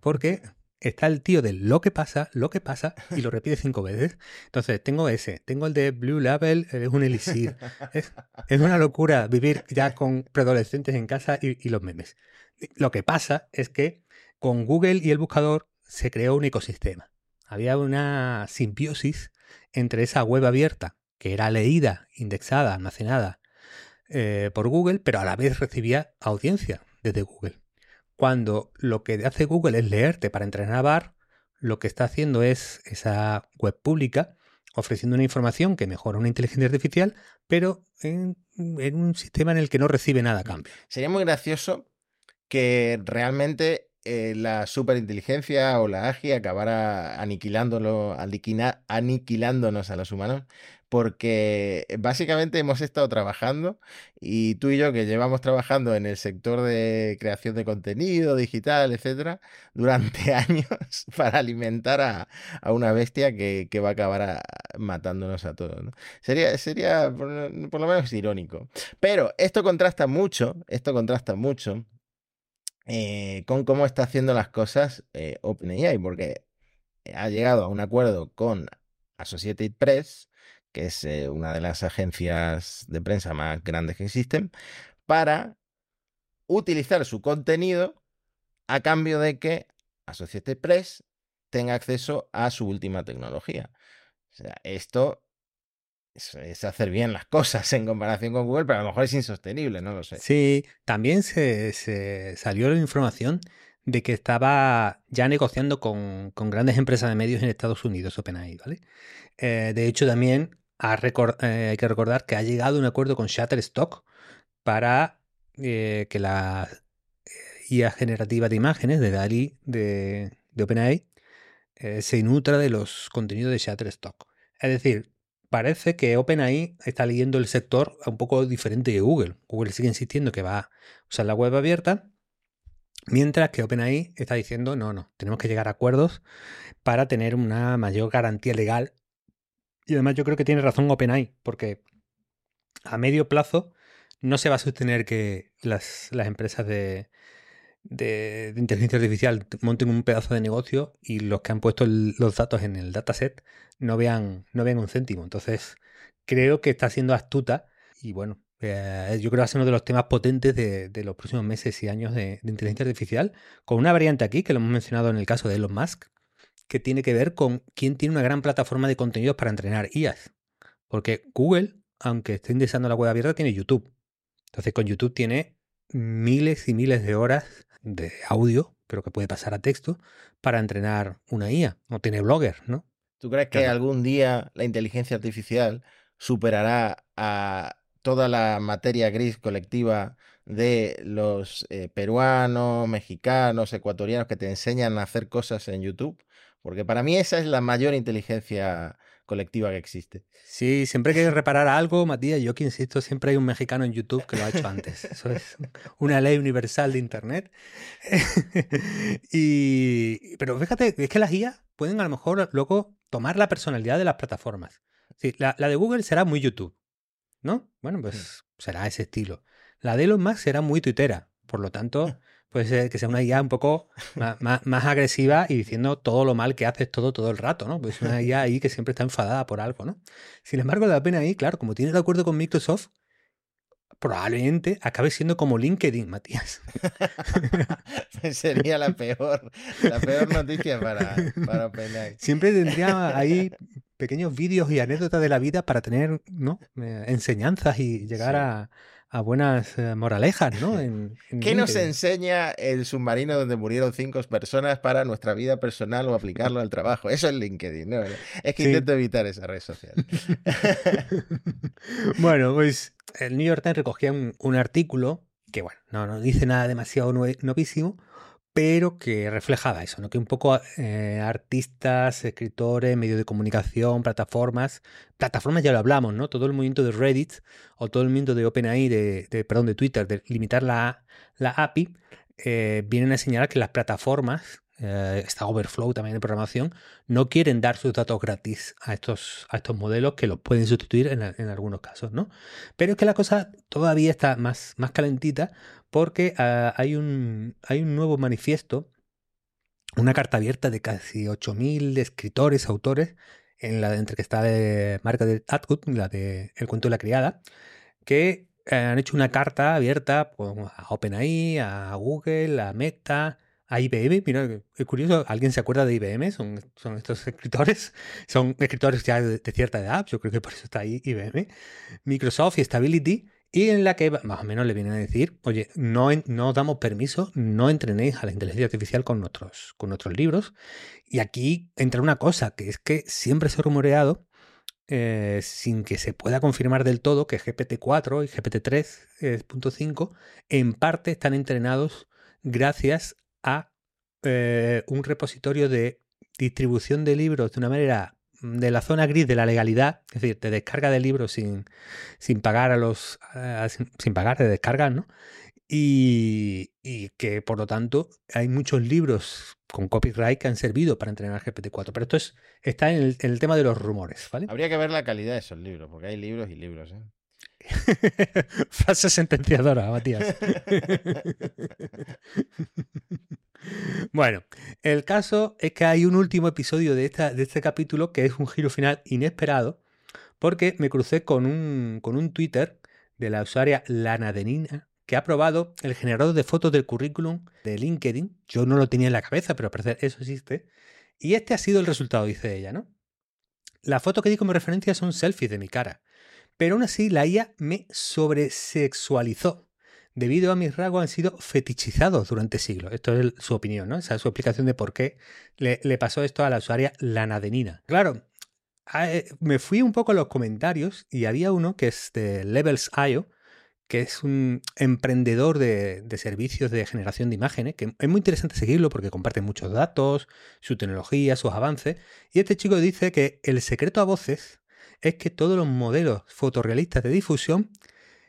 porque está el tío de lo que pasa, lo que pasa, y lo repite cinco veces. Entonces, tengo ese, tengo el de Blue Label, es un elixir. Es, una locura vivir ya con preadolescentes en casa y, los memes. Lo que pasa es que con Google y el buscador se creó un ecosistema. Había una simbiosis entre esa web abierta, que era leída, indexada, almacenada eh, por Google, pero a la vez recibía audiencia desde Goole. Cuando lo que hace Google es leerte para entrenar a VAR, lo que está haciendo es esa web pública ofreciendo una información que mejora una inteligencia artificial, pero en, un sistema en el que no recibe nada a cambio. Sería muy gracioso que realmente eh, la superinteligencia o la AGI acabara aniquilándolo, aniquilándonos a los humanos porque básicamente hemos estado trabajando y tú y yo que llevamos trabajando en el sector de creación de contenido digital, etcétera, durante años para alimentar a, una bestia que, va a acabar matándonos a todos. Sería, sería por, lo menos irónico. Pero esto contrasta mucho, esto contrasta mucho eh, con cómo está haciendo las cosas eh, OpenAI, porque ha llegado a un acuerdo con Associated Press que es eh, una de las agencias de prensa más grandes que existen, para utilizar su contenido a cambio de que Associated Press tenga acceso a su última tecnología. O sea, esto es, hacer bien las cosas en comparación con Google, pero a lo mejor es insostenible, no lo sé. Sí, también se, salió la información de que estaba ya negociando con, grandes empresas de medios en Estados Unidos, OpenAI, ¿vale? Eh, de hecho, también eh, hay que recordar que ha llegado a un acuerdo con Shutterstock para eh, que la IA generativa de imágenes de DALI de, OpenAI se nutra de los contenidos de Shutterstock. Es decir, parece que OpenAI está leyendo el sector un poco diferente de Google. Google sigue insistiendo que va a usar la web abierta, mientras que OpenAI está diciendo, no, no, tenemos que llegar a acuerdos para tener una mayor garantía legal. Y además yo creo que tiene razón OpenAI, porque a medio plazo no se va a sostener que las, las empresas de, de, inteligencia artificial monten un pedazo de negocio y los que han puesto los datos en el dataset no vean, no vean un céntimo. Entonces, creo que está siendo astuta y bueno, eh, yo creo que ser uno de los temas potentes de, los próximos meses y años de, inteligencia artificial, con una variante aquí que lo hemos mencionado en el caso de Elon Musk, que tiene que ver con quién tiene una gran plataforma de contenidos para entrenar IAS. Porque Google, aunque esté indexando la web abierta, tiene YouTube. Entonces con YouTube tiene miles y miles de horas de audio, pero que puede pasar a texto, para entrenar una IA. No tiene blogger, ¿no? ¿Tú crees que algún día la inteligencia artificial superará a toda la materia gris colectiva de los eh, peruanos, mexicanos, ecuatorianos que te enseñan a hacer cosas en YouTube? Porque para mí esa es la mayor inteligencia colectiva que existe. Sí, siempre que reparar algo, Matías, yo que insisto, siempre hay un mexicano en YouTube que lo ha hecho antes. Eso es una ley universal de Internet. y, pero fíjate, es que las IA pueden a lo mejor luego tomar la personalidad de las plataformas. Sí, la, de Google será muy YouTube, ¿no? Bueno, pues será ese estilo. La de Elon Musk será muy tuitera. Por lo tanto, puede ser que sea una IA un poco más, agresiva y diciendo todo lo mal que haces todo, todo el rato, ¿no? Pues una IA ahí que siempre está enfadada por algo, ¿no? Sin embargo, la pena ahí, claro, como tiene el acuerdo con Microsoft, probablemente acabe siendo como LinkedIn, Matías. Sería la peor, la peor noticia para, para OpenAI. Siempre tendría ahí pequeños vídeos y anécdotas de la vida para tener ¿no? Eh, enseñanzas y llegar a, a buenas eh, moralejas, ¿no? ¿Qué nos enseña el submarino donde murieron cinco personas para nuestra vida personal o aplicarlo al trabajo? Eso es LinkedIn, ¿no? Es que intento evitar esa red social. bueno, pues el New York Times recogía un, artículo que, bueno, no, no dice nada demasiado novísimo, pero que reflejaba eso, ¿no? Que un poco eh, artistas, escritores, medios de comunicación, plataformas, plataformas ya lo hablamos, ¿no? Todo el movimiento de Reddit o todo el movimiento de OpenAI, de, de perdón, de Twitter, de limitar la, la API, eh, vienen a señalar que las plataformas eh, está Overflow también en programación, no quieren dar sus datos gratis a estos, a estos modelos que los pueden sustituir en, algunos casos, ¿no? Pero es que la cosa todavía está más, más calentita porque ah, hay, un, hay un nuevo manifiesto, una carta abierta de casi 8.000 escritores, autores, en la entre que está de Margaret Atwood, la de El cuento de la criada, que eh, han hecho una carta abierta pues, a OpenAI, a Google, a Meta, a IBM. Mira, es curioso, ¿alguien se acuerda de IBM? Son, son estos escritores, son escritores ya de, cierta edad, yo creo que por eso está ahí IBM. Microsoft y Stability, y en la que más o menos le vienen a decir, oye, no, no damos permiso, no entrenéis a la inteligencia artificial con nuestros, con nuestros libros. Y aquí entra una cosa, que es que siempre se ha rumoreado, eh, sin que se pueda confirmar del todo, que GPT-4 y GPT-3.5 en parte están entrenados gracias a eh, un repositorio de distribución de libros de una manera de la zona gris de la legalidad, es decir, de descarga de libros sin, sin pagar a los sin, pagar de descarga, ¿no? Y, que por lo tanto hay muchos libros con copyright que han servido para entrenar GPT-4. Pero esto es, está en el, en el, tema de los rumores, ¿vale? Habría que ver la calidad de esos libros, porque hay libros y libros, ¿eh? Frase sentenciadora, Matías. bueno, el caso es que hay un último episodio de, esta, de este capítulo que es un giro final inesperado, porque me crucé con un, con un Twitter de la usuaria Lanadenina que ha probado el generador de fotos del currículum de LinkedIn. Yo no lo tenía en la cabeza, pero al parecer eso existe. Y este ha sido el resultado, dice ella, ¿no? La foto que di como referencia son selfies de mi cara pero aún así la IA me sobresexualizó. Debido a mis rasgos han sido fetichizados durante siglos. Esto es su opinión, ¿no? Esa es su explicación de por qué le, pasó esto a la usuaria Lanadenina. Claro, eh, me fui un poco a los comentarios y había uno que es de Levels.io, que es un emprendedor de, de, servicios de generación de imágenes, que es muy interesante seguirlo porque comparte muchos datos, su tecnología, sus avances. Y este chico dice que el secreto a voces es que todos los modelos fotorrealistas de difusión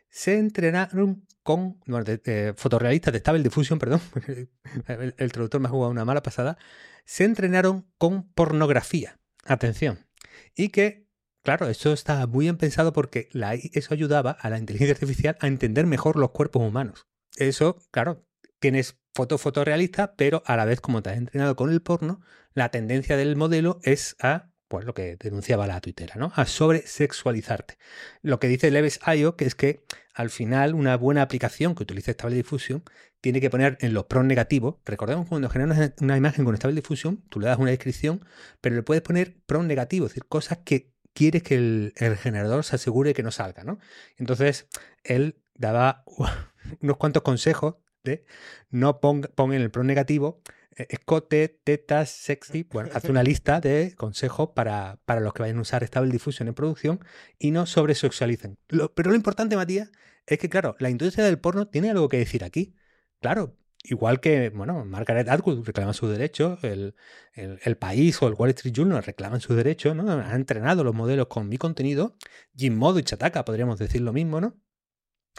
se entrenaron con bueno, de, fotorrealistas de Stable Diffusion, perdón, el, traductor me ha jugado una mala pasada, se entrenaron con pornografía. Atención. Y que, claro, eso está muy bien pensado porque eso ayudaba a la inteligencia artificial a entender mejor los cuerpos humanos. Eso, claro, tienes foto fotorrealista, pero a la vez, como te has entrenado con el porno, la tendencia del modelo es a pues lo que denunciaba la tuitera, ¿no? A sobresexualizarte. Lo que dice Leves IO, que es que al final una buena aplicación que utilice Stable Diffusion tiene que poner en los pros negativos. Recordemos cuando generas una imagen con Stable Diffusion, tú le das una descripción, pero le puedes poner pros negativos, es decir, cosas que quieres que el, generador se asegure que no salga, ¿no? Entonces, él daba unos cuantos consejos de no ponga, en el pro negativo escote, tetas, sexy. Bueno, hace una lista de consejos para, para, los que vayan a usar Stable Diffusion en producción y no sobresexualicen. Lo, pero lo importante, Matías, es que, claro, la industria del porno tiene algo que decir aquí. Claro, igual que, bueno, Margaret Atwood reclama sus derechos, el, el, País o el Wall Street Journal reclaman sus derechos, ¿no? Han entrenado los modelos con mi contenido. Jim Modo y Chataka podríamos decir lo mismo, ¿no?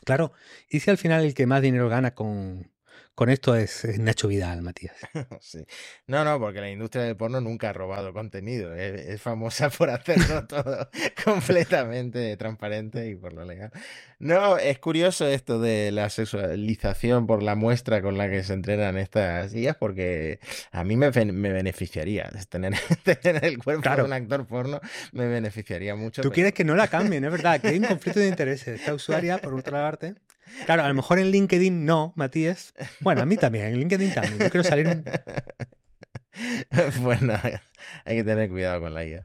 Claro, y si al final el que más dinero gana con, con esto es, Nacho Vidal, Matías. sí. No, no, porque la industria del porno nunca ha robado contenido. Es, famosa por hacerlo todo completamente transparente y por lo legal. No, es curioso esto de la sexualización por la muestra con la que se entrenan estas sillas, porque a mí me, me beneficiaría tener, tener, el cuerpo de un actor porno, me beneficiaría mucho. Tú quieres que no la cambien, es verdad, que hay un conflicto de intereses. Esta usuaria, por otra parte, Claro, a lo mejor en LinkedIn no, Matías. Bueno, a mí también, en LinkedIn también. Yo quiero salir. bueno, hay que tener cuidado con la IA.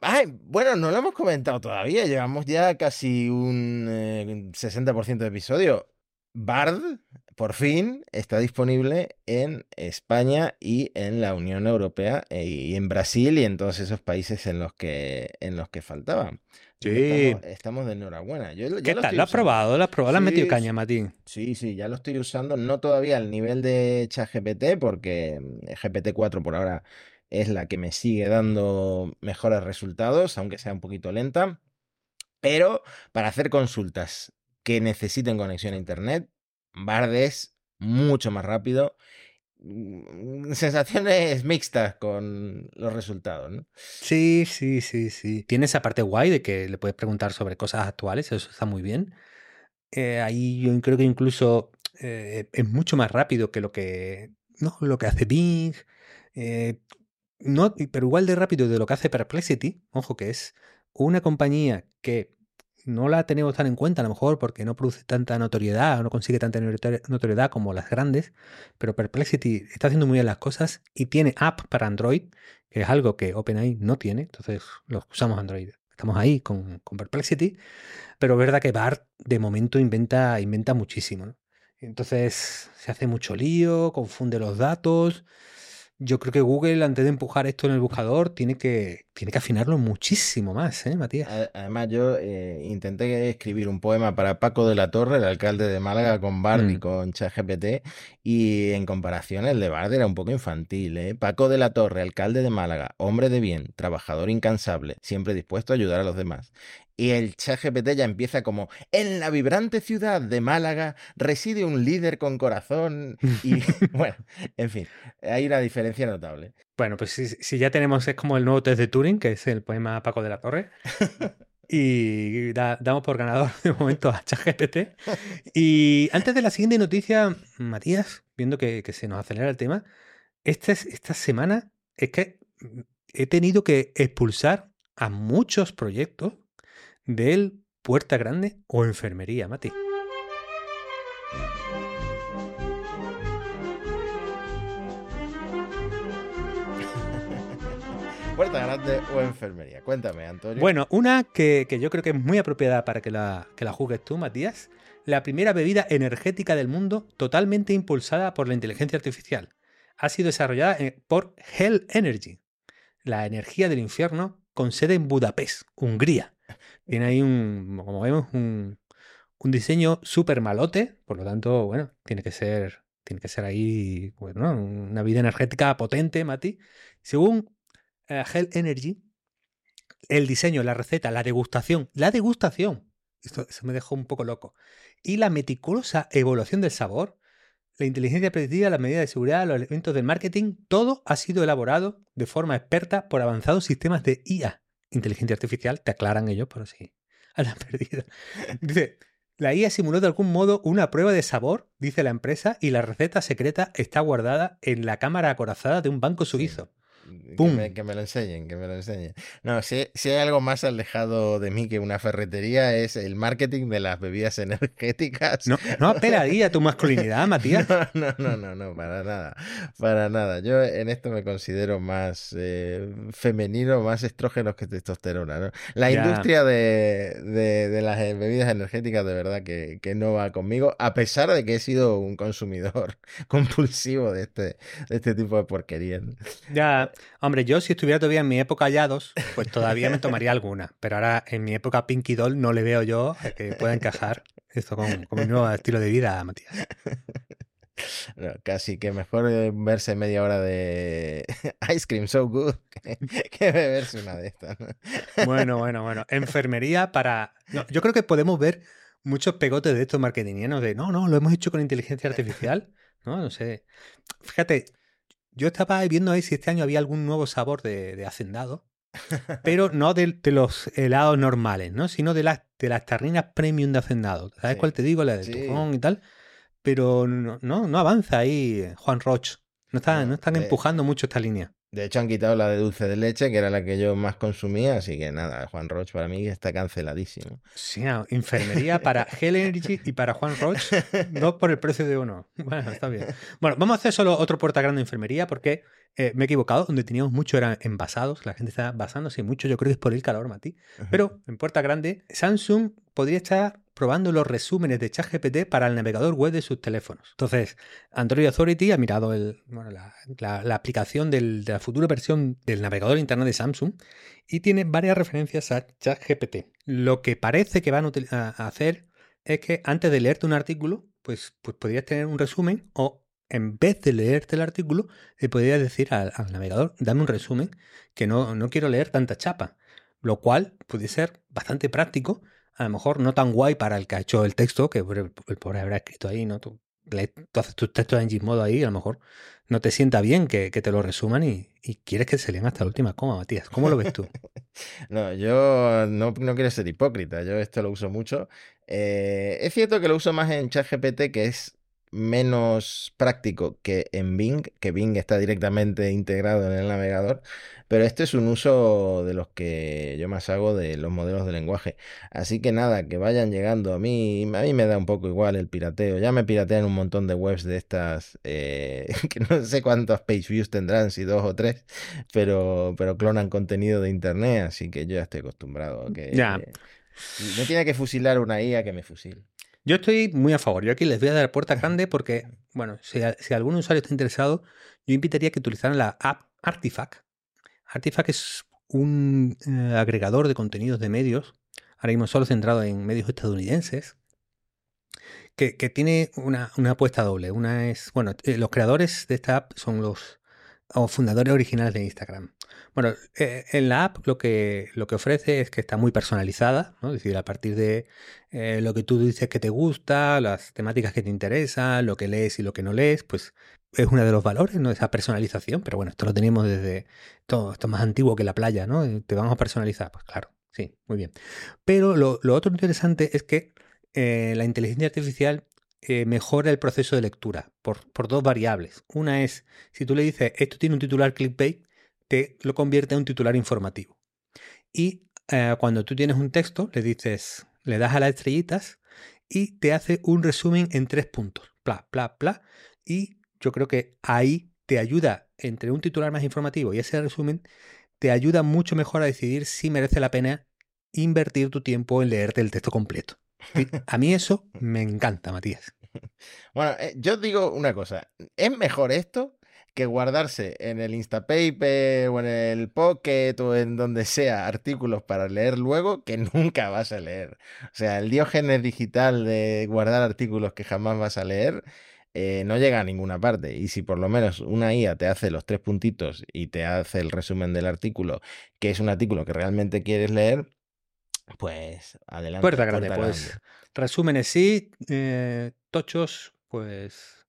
Ay, bueno, no lo hemos comentado todavía. Llevamos ya casi un 60% eh, de episodio. Bard, por fin, está disponible en España y en la Unión Europea eh, y en Brasil y en todos esos países en los que, en los que faltaban. Sí. Estamos, de enhorabuena. ¿Qué tal? ¿Lo has probado? ¿Lo has probado? ¿Lo has metido caña, Matín? Sí, sí, ya lo estoy usando. No todavía al nivel de ChatGPT, porque mm, GPT-4 por ahora es la que me sigue dando mejores resultados, aunque sea un poquito lenta. Pero para hacer consultas que necesiten conexión a Internet, Bard es mucho más rápido sensaciones mixtas con los resultados, ¿no? Sí, sí, sí, sí. Tiene esa parte guay de que le puedes preguntar sobre cosas actuales, eso está muy bien. Eh, ahí yo creo que incluso eh, es mucho más rápido que lo que, no, lo que hace Bing. Eh, no, pero igual de rápido de lo que hace Perplexity, ojo que es una compañía que no la tenemos tan en cuenta a lo mejor porque no produce tanta notoriedad o no consigue tanta notoriedad como las grandes, pero Perplexity está haciendo muy bien las cosas y tiene app para Android, que es algo que OpenAI no tiene, entonces los usamos Android. Estamos ahí con, Perplexity, pero es verdad que BART de momento inventa, inventa muchísimo. Entonces se hace mucho lío, confunde los datos. Yo creo que Google, antes de empujar esto en el buscador, tiene que, tiene que afinarlo muchísimo más, ¿eh, Matías? Además, yo eh, intenté escribir un poema para Paco de la Torre, el alcalde de Málaga, con Bard y mm. con ChatGPT, y en comparación el de Bard era un poco infantil. ¿eh? Paco de la Torre, alcalde de Málaga, hombre de bien, trabajador incansable, siempre dispuesto a ayudar a los demás. Y el ChatGPT ya empieza como, en la vibrante ciudad de Málaga reside un líder con corazón. Y bueno, en fin, hay una diferencia notable. Bueno, pues si, ya tenemos, es como el nuevo test de Turing, que es el poema Paco de la Torre. y damos por ganador de momento a ChatGPT. Y antes de la siguiente noticia, Matías, viendo que, se nos acelera el tema, esta, esta semana es que he tenido que expulsar a muchos proyectos del Puerta Grande o Enfermería, Mati. Puerta Grande o Enfermería. Cuéntame, Antonio. Bueno, una que, yo creo que es muy apropiada para que la, que la jugues tú, Matías. La primera bebida energética del mundo totalmente impulsada por la inteligencia artificial. Ha sido desarrollada por Hell Energy, la energía del infierno con sede en Budapest, Hungría. Tiene ahí un, como vemos, un, diseño súper malote, por lo tanto, bueno, tiene que ser, tiene que ser ahí, bueno, una vida energética potente, Mati. Según eh, Hell Energy, el diseño, la receta, la degustación, la degustación. Esto, eso me dejó un poco loco. Y la meticulosa evaluación del sabor, la inteligencia predictiva, las medidas de seguridad, los elementos del marketing, todo ha sido elaborado de forma experta por avanzados sistemas de IA. Inteligencia artificial, te aclaran ellos, pero sí, a la perdida. Dice, la IA simuló de algún modo una prueba de sabor, dice la empresa, y la receta secreta está guardada en la cámara acorazada de un banco suizo. Que me, que me, lo enseñen, que me lo enseñen. No, si, si, hay algo más alejado de mí que una ferretería es el marketing de las bebidas energéticas. No, no apelaría a tu masculinidad, Matías. No, no, no, no, para nada, para nada. Yo en esto me considero más eh, femenino, más estrógenos que testosterona. ¿no? La ya. industria de, de, de, las bebidas energéticas de verdad que, que, no va conmigo, a pesar de que he sido un consumidor compulsivo de este, de este tipo de porquerías. Ya, Hombre, yo si estuviera todavía en mi época hallados, pues todavía me tomaría alguna. Pero ahora en mi época Pinky Doll no le veo yo que pueda encajar esto con, con mi nuevo estilo de vida, Matías. No, casi que mejor verse media hora de Ice Cream So Good que, que beberse una de estas. ¿no? Bueno, bueno, bueno. Enfermería para... No, yo creo que podemos ver muchos pegotes de estos marketingianos de no, no, lo hemos hecho con inteligencia artificial. No, no sé. Fíjate, yo estaba viendo ahí si este año había algún nuevo sabor de, de hacendado, pero no de, de, los helados normales, ¿no? Sino de las, de las tarrinas premium de hacendado. ¿Sabes sí. cuál te digo? La de sí. tufón y tal. Pero no, no, no avanza ahí Juan Roch. No, está, no, no están empujando mucho esta línea. De hecho, han quitado la de dulce de leche, que era la que yo más consumía, así que nada, Juan Roch para mí está canceladísimo. Sí, no, enfermería para Hell Energy y para Juan Roch, dos por el precio de uno. Bueno, está bien. Bueno, vamos a hacer solo otro puerta grande de enfermería porque eh, me he equivocado, donde teníamos mucho eran envasados, la gente está basándose mucho, yo creo que es por el calor, Mati. Pero en puerta grande, Samsung podría estar probando los resúmenes de ChatGPT para el navegador web de sus teléfonos. Entonces, Android Authority ha mirado la, aplicación de la futura versión del navegador internet de Samsung y tiene varias referencias a ChatGPT. Lo que parece que van a, a hacer es que antes de leerte un artículo, pues, pues podrías tener un resumen o en vez de leerte el artículo, le podrías decir al, al, navegador, dame un resumen, que no, no quiero leer tanta chapa. Lo cual puede ser bastante práctico a lo mejor no tan guay para el que ha hecho el texto, que el, pobre habrá escrito ahí, ¿no? Tú, tú haces tus textos en Gizmodo ahí, a lo mejor no te sienta bien que, que te lo resuman y, y, quieres que se lean hasta la última coma, Matías. ¿Cómo lo ves tú? no, yo no, no, quiero ser hipócrita, yo esto lo uso mucho. Eh, es cierto que lo uso más en ChatGPT, que es menos práctico que en Bing, que Bing está directamente integrado en el navegador, pero este es un uso de los que yo más hago de los modelos de lenguaje. Así que nada, que vayan llegando a mí, a mí me da un poco igual el pirateo. Ya me piratean un montón de webs de estas, eh, que no sé cuántos page views tendrán, si dos o tres, pero, pero clonan contenido de internet, así que yo ya estoy acostumbrado a que... Ya. Eh, me tiene que fusilar una IA que me fusile. Yo estoy muy a favor. Yo aquí les voy a dar puerta grande porque, bueno, si, si algún usuario está interesado, yo invitaría a que utilizaran la app Artifact. Artifact es un eh, agregador de contenidos de medios, ahora mismo solo centrado en medios estadounidenses, que, que tiene una, una, apuesta doble. Una es, bueno, eh, los creadores de esta app son los o fundadores originales de Instagram. Bueno, eh, en la app lo que, lo que ofrece es que está muy personalizada, ¿no? es decir, a partir de eh, lo que tú dices que te gusta, las temáticas que te interesan, lo que lees y lo que no lees, pues es uno de los valores, ¿no? Esa personalización, pero bueno, esto lo tenemos desde todo, esto es más antiguo que la playa, ¿no? Te vamos a personalizar, pues claro, sí, muy bien. Pero lo, lo otro interesante es que eh, la inteligencia artificial eh, mejora el proceso de lectura por, por, dos variables. Una es, si tú le dices, esto tiene un titular clickbait, te lo convierte en un titular informativo. Y eh, cuando tú tienes un texto, le dices, le das a las estrellitas y te hace un resumen en tres puntos. Pla, pla, pla. Y yo creo que ahí te ayuda, entre un titular más informativo y ese resumen, te ayuda mucho mejor a decidir si merece la pena invertir tu tiempo en leerte el texto completo. A mí eso me encanta, Matías. Bueno, eh, yo digo una cosa, ¿es mejor esto que guardarse en el Instapaper o en el Pocket o en donde sea artículos para leer luego que nunca vas a leer. O sea, el diógenes digital de guardar artículos que jamás vas a leer eh, no llega a ninguna parte. Y si por lo menos una IA te hace los tres puntitos y te hace el resumen del artículo, que es un artículo que realmente quieres leer, pues adelante. Puerta grande, pues. Resúmenes sí, eh, tochos, pues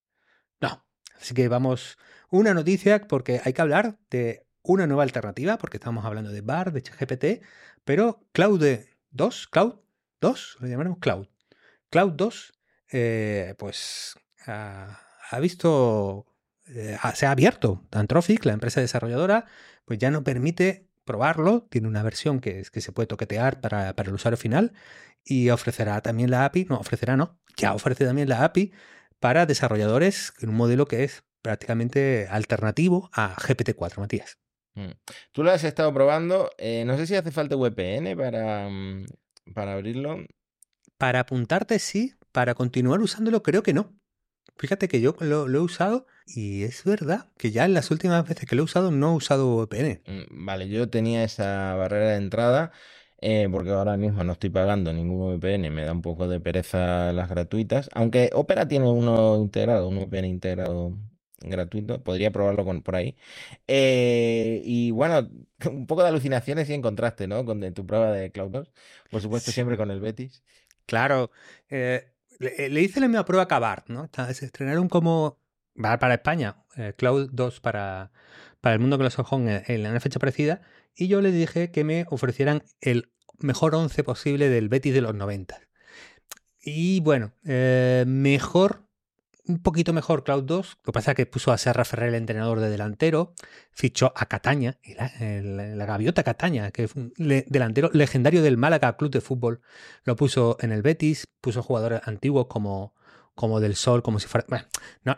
no. Así que vamos, una noticia porque hay que hablar de una nueva alternativa, porque estamos hablando de BAR, de ChatGPT, pero Cloud 2, Cloud 2, lo llamaremos Cloud. Cloud 2, eh, pues ha, visto, eh, se ha abierto. Anthropic, la empresa desarrolladora, pues ya no permite probarlo, tiene una versión que, es, que se puede toquetear para, para el usuario final y ofrecerá también la API, no, ofrecerá no, ya ofrece también la API para desarrolladores en un modelo que es prácticamente alternativo a GPT-4, Matías. Mm. Tú lo has estado probando. Eh, no sé si hace falta VPN para, mm, para abrirlo. Para apuntarte sí, para continuar usándolo creo que no. Fíjate que yo lo, he usado y es verdad que ya en las últimas veces que lo he usado no he usado VPN. Mm, vale, yo tenía esa barrera de entrada eh, porque ahora mismo no estoy pagando ningún VPN, me da un poco de pereza las gratuitas, aunque Opera tiene uno integrado, un VPN integrado gratuito, podría probarlo con, por ahí. Eh, y bueno, un poco de alucinaciones y encontraste, ¿no? Con tu prueba de Cloud 2, por supuesto siempre con el Betis. Claro, eh, le, hice la misma prueba a Cabar, ¿no? Se estrenaron como, para España, eh, Cloud 2 para, para el mundo anglosajón en, una fecha parecida, y yo le dije que me ofrecieran el mejor 11 posible del Betis de los 90. Y bueno, mejor un poquito mejor Cloud 2. Lo que pasa es que puso a Serra Ferrer el entrenador de delantero, fichó a Cataña, la, gaviota Cataña, que es un delantero legendario del Málaga Club de Fútbol. Lo puso en el Betis, puso jugadores antiguos como, como del Sol, como si fuera. Bueno,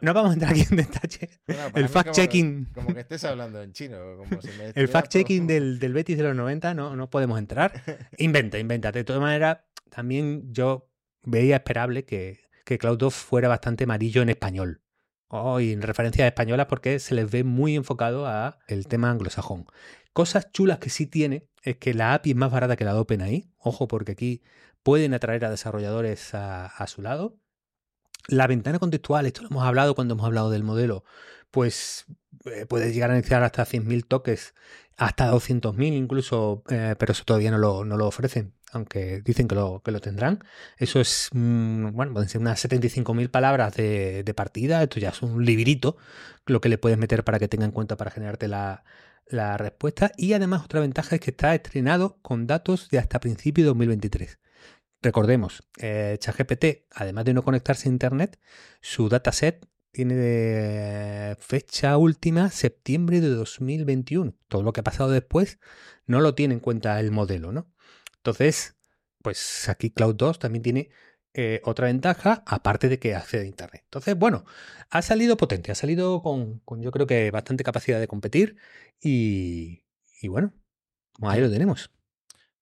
no, vamos a entrar aquí en detalle. el fact-checking. Como, que estés hablando en chino. el fact-checking del, del, Betis de los 90 no, no podemos entrar. Inventa, inventa. De todas maneras, también yo veía esperable que que Cloud 2 fuera bastante amarillo en español. Oh, y en referencias españolas porque se les ve muy enfocado a el tema anglosajón. Cosas chulas que sí tiene es que la API es más barata que la de OpenAI. Ojo, porque aquí pueden atraer a desarrolladores a, a su lado. La ventana contextual, esto lo hemos hablado cuando hemos hablado del modelo, pues eh, puede llegar a iniciar hasta 100.000 toques, hasta 200.000 incluso, eh, pero eso todavía no lo, ofrecen, aunque dicen que lo, tendrán. Eso es, mm, bueno, pueden ser unas 75.000 palabras de, de, partida, esto ya es un librito, lo que le puedes meter para que tenga en cuenta para generarte la, la respuesta. Y además otra ventaja es que está estrenado con datos de hasta principio de 2023. Recordemos, eh, ChatGPT, además de no conectarse a Internet, su dataset tiene de fecha última septiembre de 2021. Todo lo que ha pasado después no lo tiene en cuenta el modelo, ¿no? Entonces, pues aquí Cloud 2 también tiene eh, otra ventaja, aparte de que accede a Internet. Entonces, bueno, ha salido potente, ha salido con, con yo creo que bastante capacidad de competir y, y bueno, ahí lo tenemos.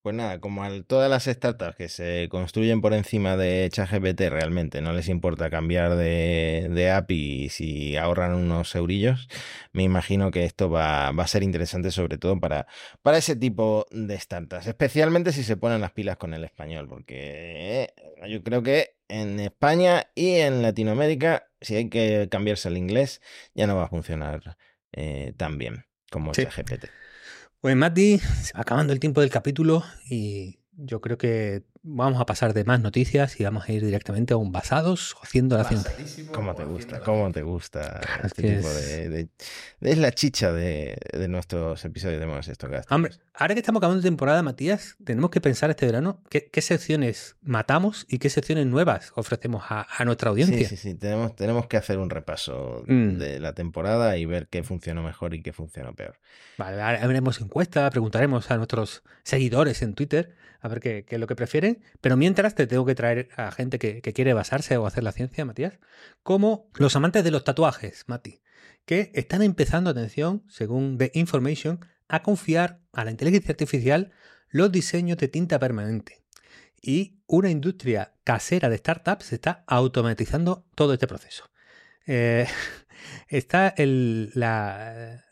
Pues nada, como a todas las startups que se construyen por encima de ChatGPT realmente no les importa cambiar de, de API si ahorran unos eurillos, me imagino que esto va, a ser interesante sobre todo para, para ese tipo de startups, especialmente si se ponen las pilas con el español, porque eh, yo creo que en España y en Latinoamérica, si hay que cambiarse al inglés, ya no va a funcionar eh, tan bien como ChatGPT. Pues Mati, acabando el tiempo del capítulo y yo creo que vamos a pasar de más noticias y vamos a ir directamente a un basados haciendo la ciencia. ¿Cómo te gusta? ¿Cómo te gusta este tipo de, Es la chicha de, nuestros episodios de Monos Estocásticos. Hombre, ahora que estamos acabando temporada, Matías, tenemos que pensar este verano qué, secciones matamos y qué secciones nuevas ofrecemos a, nuestra audiencia. Sí, sí, sí. Tenemos, tenemos que hacer un repaso mm. de la temporada y ver qué funcionó mejor y qué funcionó peor. Vale, haremos encuesta, preguntaremos a nuestros seguidores en Twitter a ver qué, es lo que prefieren pero mientras te tengo que traer a gente que, quiere basarse o hacer la ciencia, Matías, como los amantes de los tatuajes, Mati, que están empezando, atención, según The Information, a confiar a la inteligencia artificial los diseños de tinta permanente. Y una industria casera de startups está automatizando todo este proceso. Eh, está la,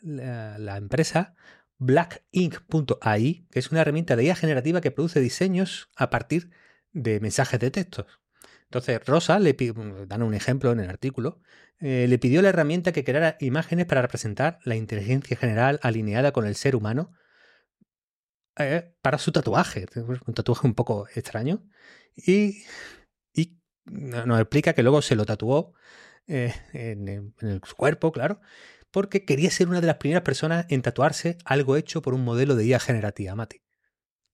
empresa blackink.ai, que es una herramienta de IA generativa que produce diseños a partir de mensajes de textos. Entonces, Rosa le dan un ejemplo en el artículo, eh, le pidió la herramienta que creara imágenes para representar la inteligencia general alineada con el ser humano eh, para su tatuaje. Un tatuaje un poco extraño. Y, nos explica que luego se lo tatuó eh, en, en, su cuerpo, claro, porque quería ser una de las primeras personas en tatuarse algo hecho por un modelo de IA generativa, Mati.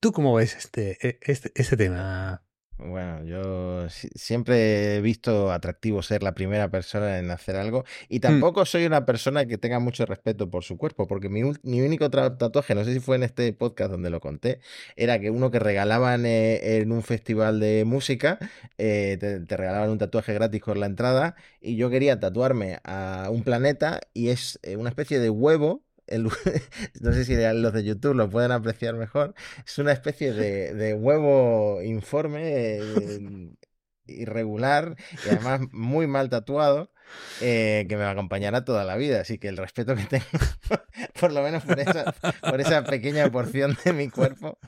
¿Tú cómo ves este, e, este, este tema, bueno, yo siempre he visto atractivo ser la primera persona en hacer algo y mm. tampoco soy una persona que tenga mucho respeto por su cuerpo, porque mi, único tatuaje, no sé si fue en este podcast donde lo conté, era que uno que regalaban eh, en un festival de música, eh, te, regalaban un tatuaje gratis con la entrada y yo quería tatuarme a un planeta y es eh, una especie de huevo no sé si los de YouTube lo pueden apreciar mejor, es una especie de, huevo informe eh, irregular y además muy mal tatuado. Eh, que me acompañará toda la vida. Así que el respeto que tengo, por lo menos por esa, por esa pequeña porción de mi cuerpo,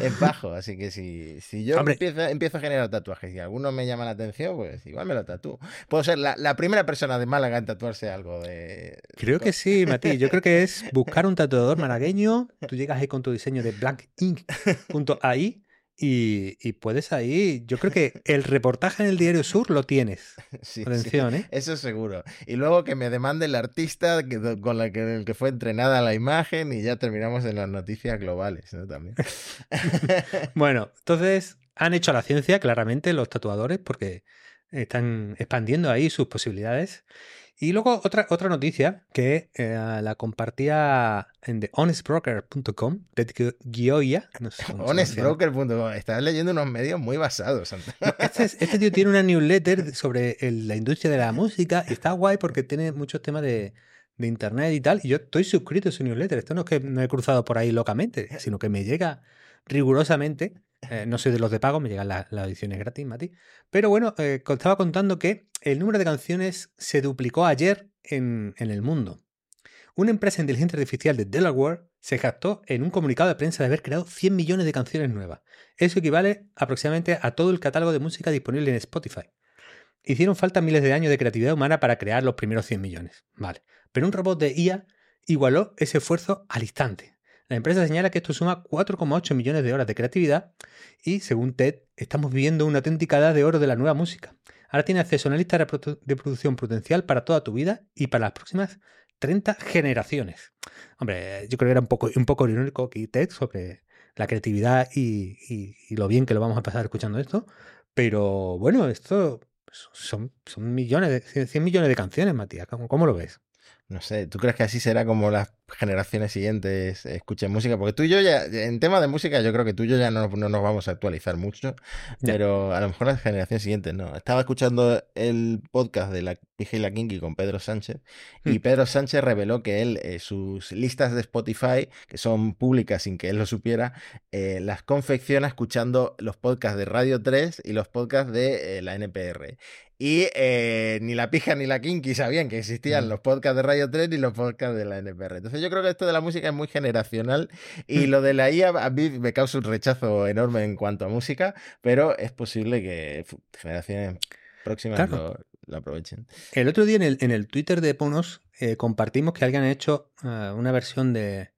es bajo. Así que si, si yo empiezo, empiezo, a generar tatuajes y alguno me llama la atención, pues igual me lo tatúo. Puedo ser la, la primera persona de Málaga en tatuarse algo de. Creo que sí, Mati. Yo creo que es buscar un tatuador malagueño. Tú llegas ahí con tu diseño de blackink.ai y, puedes ahí, yo creo que el reportaje en el Diario Sur lo tienes. Atención, ¿eh? Eso seguro. Y luego que me demande el artista con la que, el que fue entrenada la imagen y ya terminamos en las noticias globales, ¿no? También. bueno, entonces han hecho la ciencia claramente los tatuadores porque están expandiendo ahí sus posibilidades. Y luego otra, otra noticia que eh, la compartía en thehonestbroker.com, de Gioia. No Honestbroker.com, estás leyendo unos medios muy basados. Este, este, tío tiene una newsletter sobre la industria de la música y está guay porque tiene muchos temas de, de internet y tal. Y yo estoy suscrito a su newsletter. Esto no es que no he cruzado por ahí locamente, sino que me llega rigurosamente eh, no soy de los de pago, me llegan las ediciones gratis, Mati. Pero bueno, eh, estaba contando que el número de canciones se duplicó ayer en, el mundo. Una empresa inteligencia artificial de Delaware se jactó en un comunicado de prensa de haber creado 100 millones de canciones nuevas. Eso equivale aproximadamente a todo el catálogo de música disponible en Spotify. Hicieron falta miles de años de creatividad humana para crear los primeros 100 millones. Vale. Pero un robot de IA igualó ese esfuerzo al instante. La empresa señala que esto suma 4,8 millones de horas de creatividad y, según TED, estamos viviendo una auténtica edad de oro de la nueva música. Ahora tienes acceso a una lista de producción potencial para toda tu vida y para las próximas 30 generaciones. Hombre, yo creo que era un poco, irónico aquí TED sobre la creatividad y, lo bien que lo vamos a pasar escuchando esto. Pero bueno, esto son, son millones, de, 100 millones de canciones, Matías. cómo lo ves? No sé, ¿tú crees que así será como las generaciones siguientes escuchen música? Porque tú y yo ya, en tema de música, yo creo que tú y yo ya no, nos vamos a actualizar mucho, pero a lo mejor las generaciones siguientes no. Estaba escuchando el podcast de la Pija y la Kinky con Pedro Sánchez y hmm. Pedro Sánchez reveló que él, eh, sus listas de Spotify, que son públicas sin que él lo supiera, eh, las confecciona escuchando los podcasts de Radio 3 y los podcasts de eh, la NPR. Y eh, ni la pija ni la kinky sabían que existían mm. los podcasts de Radio 3 ni los podcasts de la NPR. Entonces yo creo que esto de la música es muy generacional y mm. lo de la IA a mí me causa un rechazo enorme en cuanto a música, pero es posible que generaciones próximas lo, aprovechen. El otro día en el, en el Twitter de Ponos eh, compartimos que alguien ha hecho eh, una versión de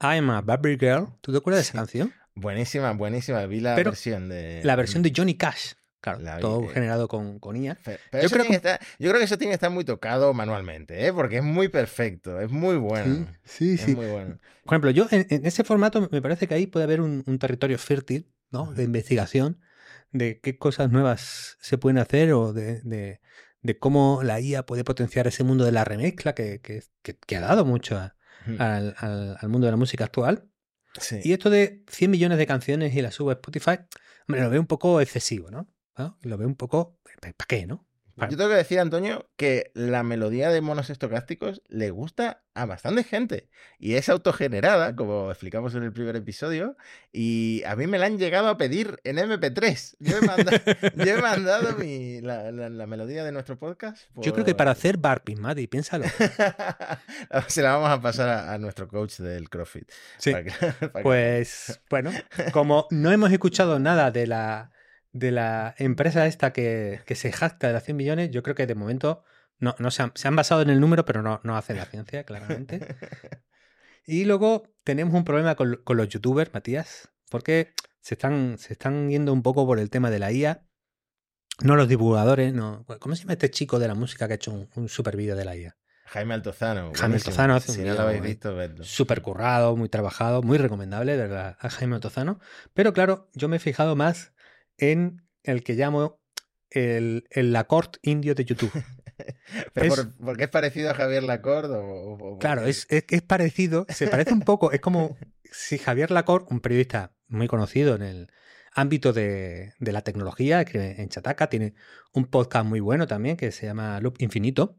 I'm a Barbie Girl. ¿Tú te acuerdas de esa canción? Buenísima, buenísima. Vi la versión de... La versión de Johnny Cash. Claro, todo generado con, con IA. yo, creo que... yo, creo que... eso tiene que estar muy tocado manualmente, ¿eh? porque es muy perfecto, es muy bueno. Sí, sí. Muy bueno. Por ejemplo, yo en, ese formato me parece que ahí puede haber un, territorio fértil ¿no? de investigación de qué cosas nuevas se pueden hacer o de, de, cómo la IA puede potenciar ese mundo de la remezcla que, que, que ha dado mucho al, al, al, mundo de la música actual. Y esto de 100 millones de canciones y las subo a Spotify, hombre, lo veo un poco excesivo, ¿no? Lo veo un poco, ¿para qué, no? Yo tengo que decir, Antonio, que la melodía de monos estocásticos le gusta a bastante gente. Y es autogenerada, como explicamos en el primer episodio. Y a mí me la han llegado a pedir en MP3. Yo he mandado, la, melodía de nuestro podcast. Yo creo que para hacer barping, Maddy, piénsalo. Se la vamos a pasar a, nuestro coach del CrossFit. Sí. pues, bueno, como no hemos escuchado nada de la de la empresa esta que, que se jacta de las 100 millones, yo creo que de momento no, no se, han, se han basado en el número, pero no, no hacen la ciencia, claramente. Y luego tenemos un problema con, con los youtubers, Matías, porque se están, se están yendo un poco por el tema de la IA. No los divulgadores, no. ¿Cómo se llama este chico de la música que ha hecho un, un super vídeo de la IA? Jaime Altozano. Jaime Altozano hace un Si no lo habéis visto. Súper currado, muy trabajado, muy recomendable, de verdad, a Jaime Altozano. Pero claro, yo me he fijado más en el que llamo el, el Lacorte indio de YouTube. ¿Pero es- por, porque es parecido a Javier Lacorda? O, Claro, es, es, es parecido, se parece un poco, es como si Javier Lacorte, un periodista muy conocido en el ámbito de, de la tecnología, escribe en Chataca, tiene un podcast muy bueno también que se llama Loop Infinito.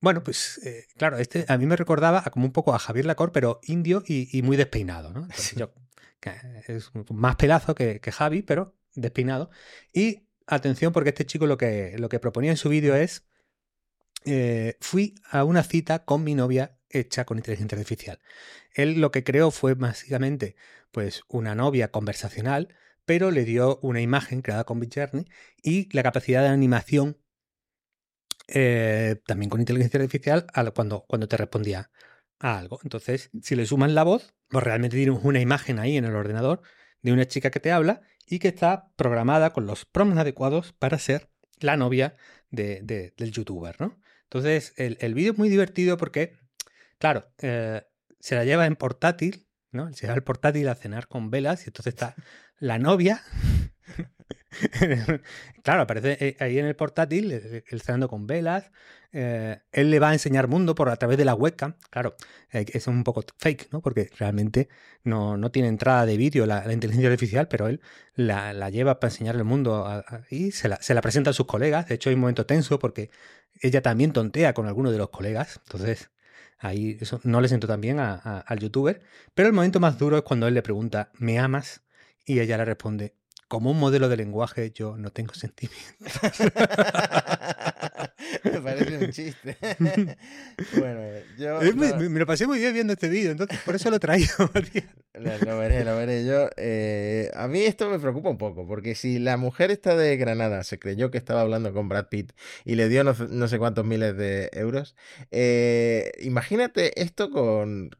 Bueno, pues eh, claro, este a mí me recordaba a como un poco a Javier Lacorte, pero indio y, y muy despeinado, ¿no? Entonces yo, es más pelazo que, que Javi, pero despeinado. Y atención, porque este chico lo que, lo que proponía en su vídeo es eh, fui a una cita con mi novia hecha con inteligencia artificial. Él lo que creó fue básicamente pues una novia conversacional, pero le dio una imagen creada con Midjourney y la capacidad de animación eh, también con inteligencia artificial al- cuando, cuando te respondía a algo. Entonces, si le suman la voz, pues realmente tienes una imagen ahí en el ordenador de una chica que te habla y que está programada con los prompts adecuados para ser la novia de- de- del youtuber, ¿no? Entonces, el, el vídeo es muy divertido porque, claro, eh, se la lleva en portátil, ¿no? Se lleva el portátil a cenar con velas y entonces está la novia. claro, aparece eh, ahí en el portátil, eh, él cenando con velas. Eh, él le va a enseñar mundo por a través de la webcam. Claro, eh, es un poco fake, ¿no? Porque realmente no, no tiene entrada de vídeo la, la inteligencia artificial, pero él la, la lleva para enseñar el mundo a- a- y se la, se la presenta a sus colegas. De hecho, hay un momento tenso porque ella también tontea con alguno de los colegas. Entonces, ahí eso no le sentó tan bien a- al youtuber. Pero el momento más duro es cuando él le pregunta, ¿me amas? Y ella le responde, como un modelo de lenguaje, yo no tengo sentimientos. me parece un chiste. bueno, yo muy- no- me, lo pasé muy bien viendo este vídeo, entonces por eso lo he traído. Matías. lo, lo veré, lo veré yo. Eh, a mí esto me preocupa un poco, porque si la mujer esta de Granada se creyó que estaba hablando con Brad Pitt y le dio no, sé- no sé cuántos miles de euros, eh, imagínate esto con,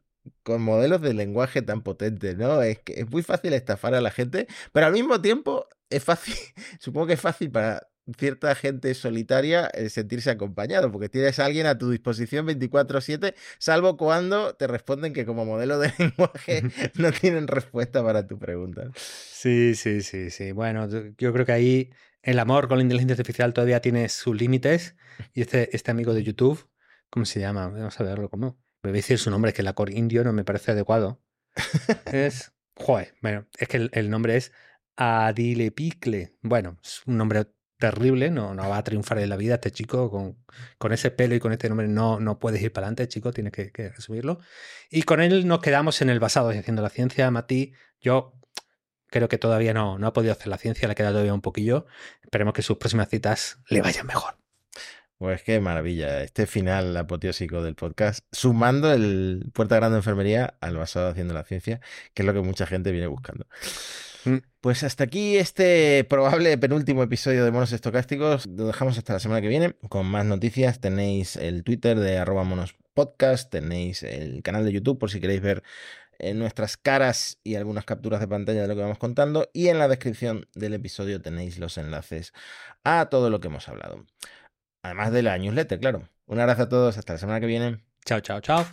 con modelos de lenguaje tan potentes, ¿no? Es que es muy fácil estafar a la gente, pero al mismo tiempo es fácil, supongo que es fácil para cierta gente solitaria el sentirse acompañado, porque tienes a alguien a tu disposición 24/7, salvo cuando te responden que como modelo de lenguaje no tienen respuesta para tu pregunta. Sí, sí, sí, sí. Bueno, yo creo que ahí el amor con la inteligencia artificial todavía tiene sus límites. Y este, este amigo de YouTube, ¿cómo se llama? Vamos a verlo cómo. Me voy a decir su nombre, que la cor indio no me parece adecuado. Es. Joder, bueno, es que el, el nombre es Adilepicle. Bueno, es un nombre terrible, no, no va a triunfar en la vida este chico con, con ese pelo y con este nombre no, no puedes ir para adelante, chico, tienes que, que. Y con él nos quedamos en el basado haciendo la ciencia, Mati. Yo creo que todavía no, no ha podido hacer la ciencia, le queda todavía un poquillo. Esperemos que sus próximas citas le vayan mejor. Pues qué maravilla, este final apoteósico del podcast, sumando el Puerta Grande de Enfermería al basado haciendo la ciencia, que es lo que mucha gente viene buscando. Pues hasta aquí este probable penúltimo episodio de Monos Estocásticos. Lo dejamos hasta la semana que viene con más noticias. Tenéis el Twitter de arroba monospodcast, tenéis el canal de YouTube por si queréis ver eh, nuestras caras y algunas capturas de pantalla de lo que vamos contando. Y en la descripción del episodio tenéis los enlaces a todo lo que hemos hablado. Además de la newsletter, claro. Un abrazo a todos, hasta la semana que viene. Chao, chao, chao.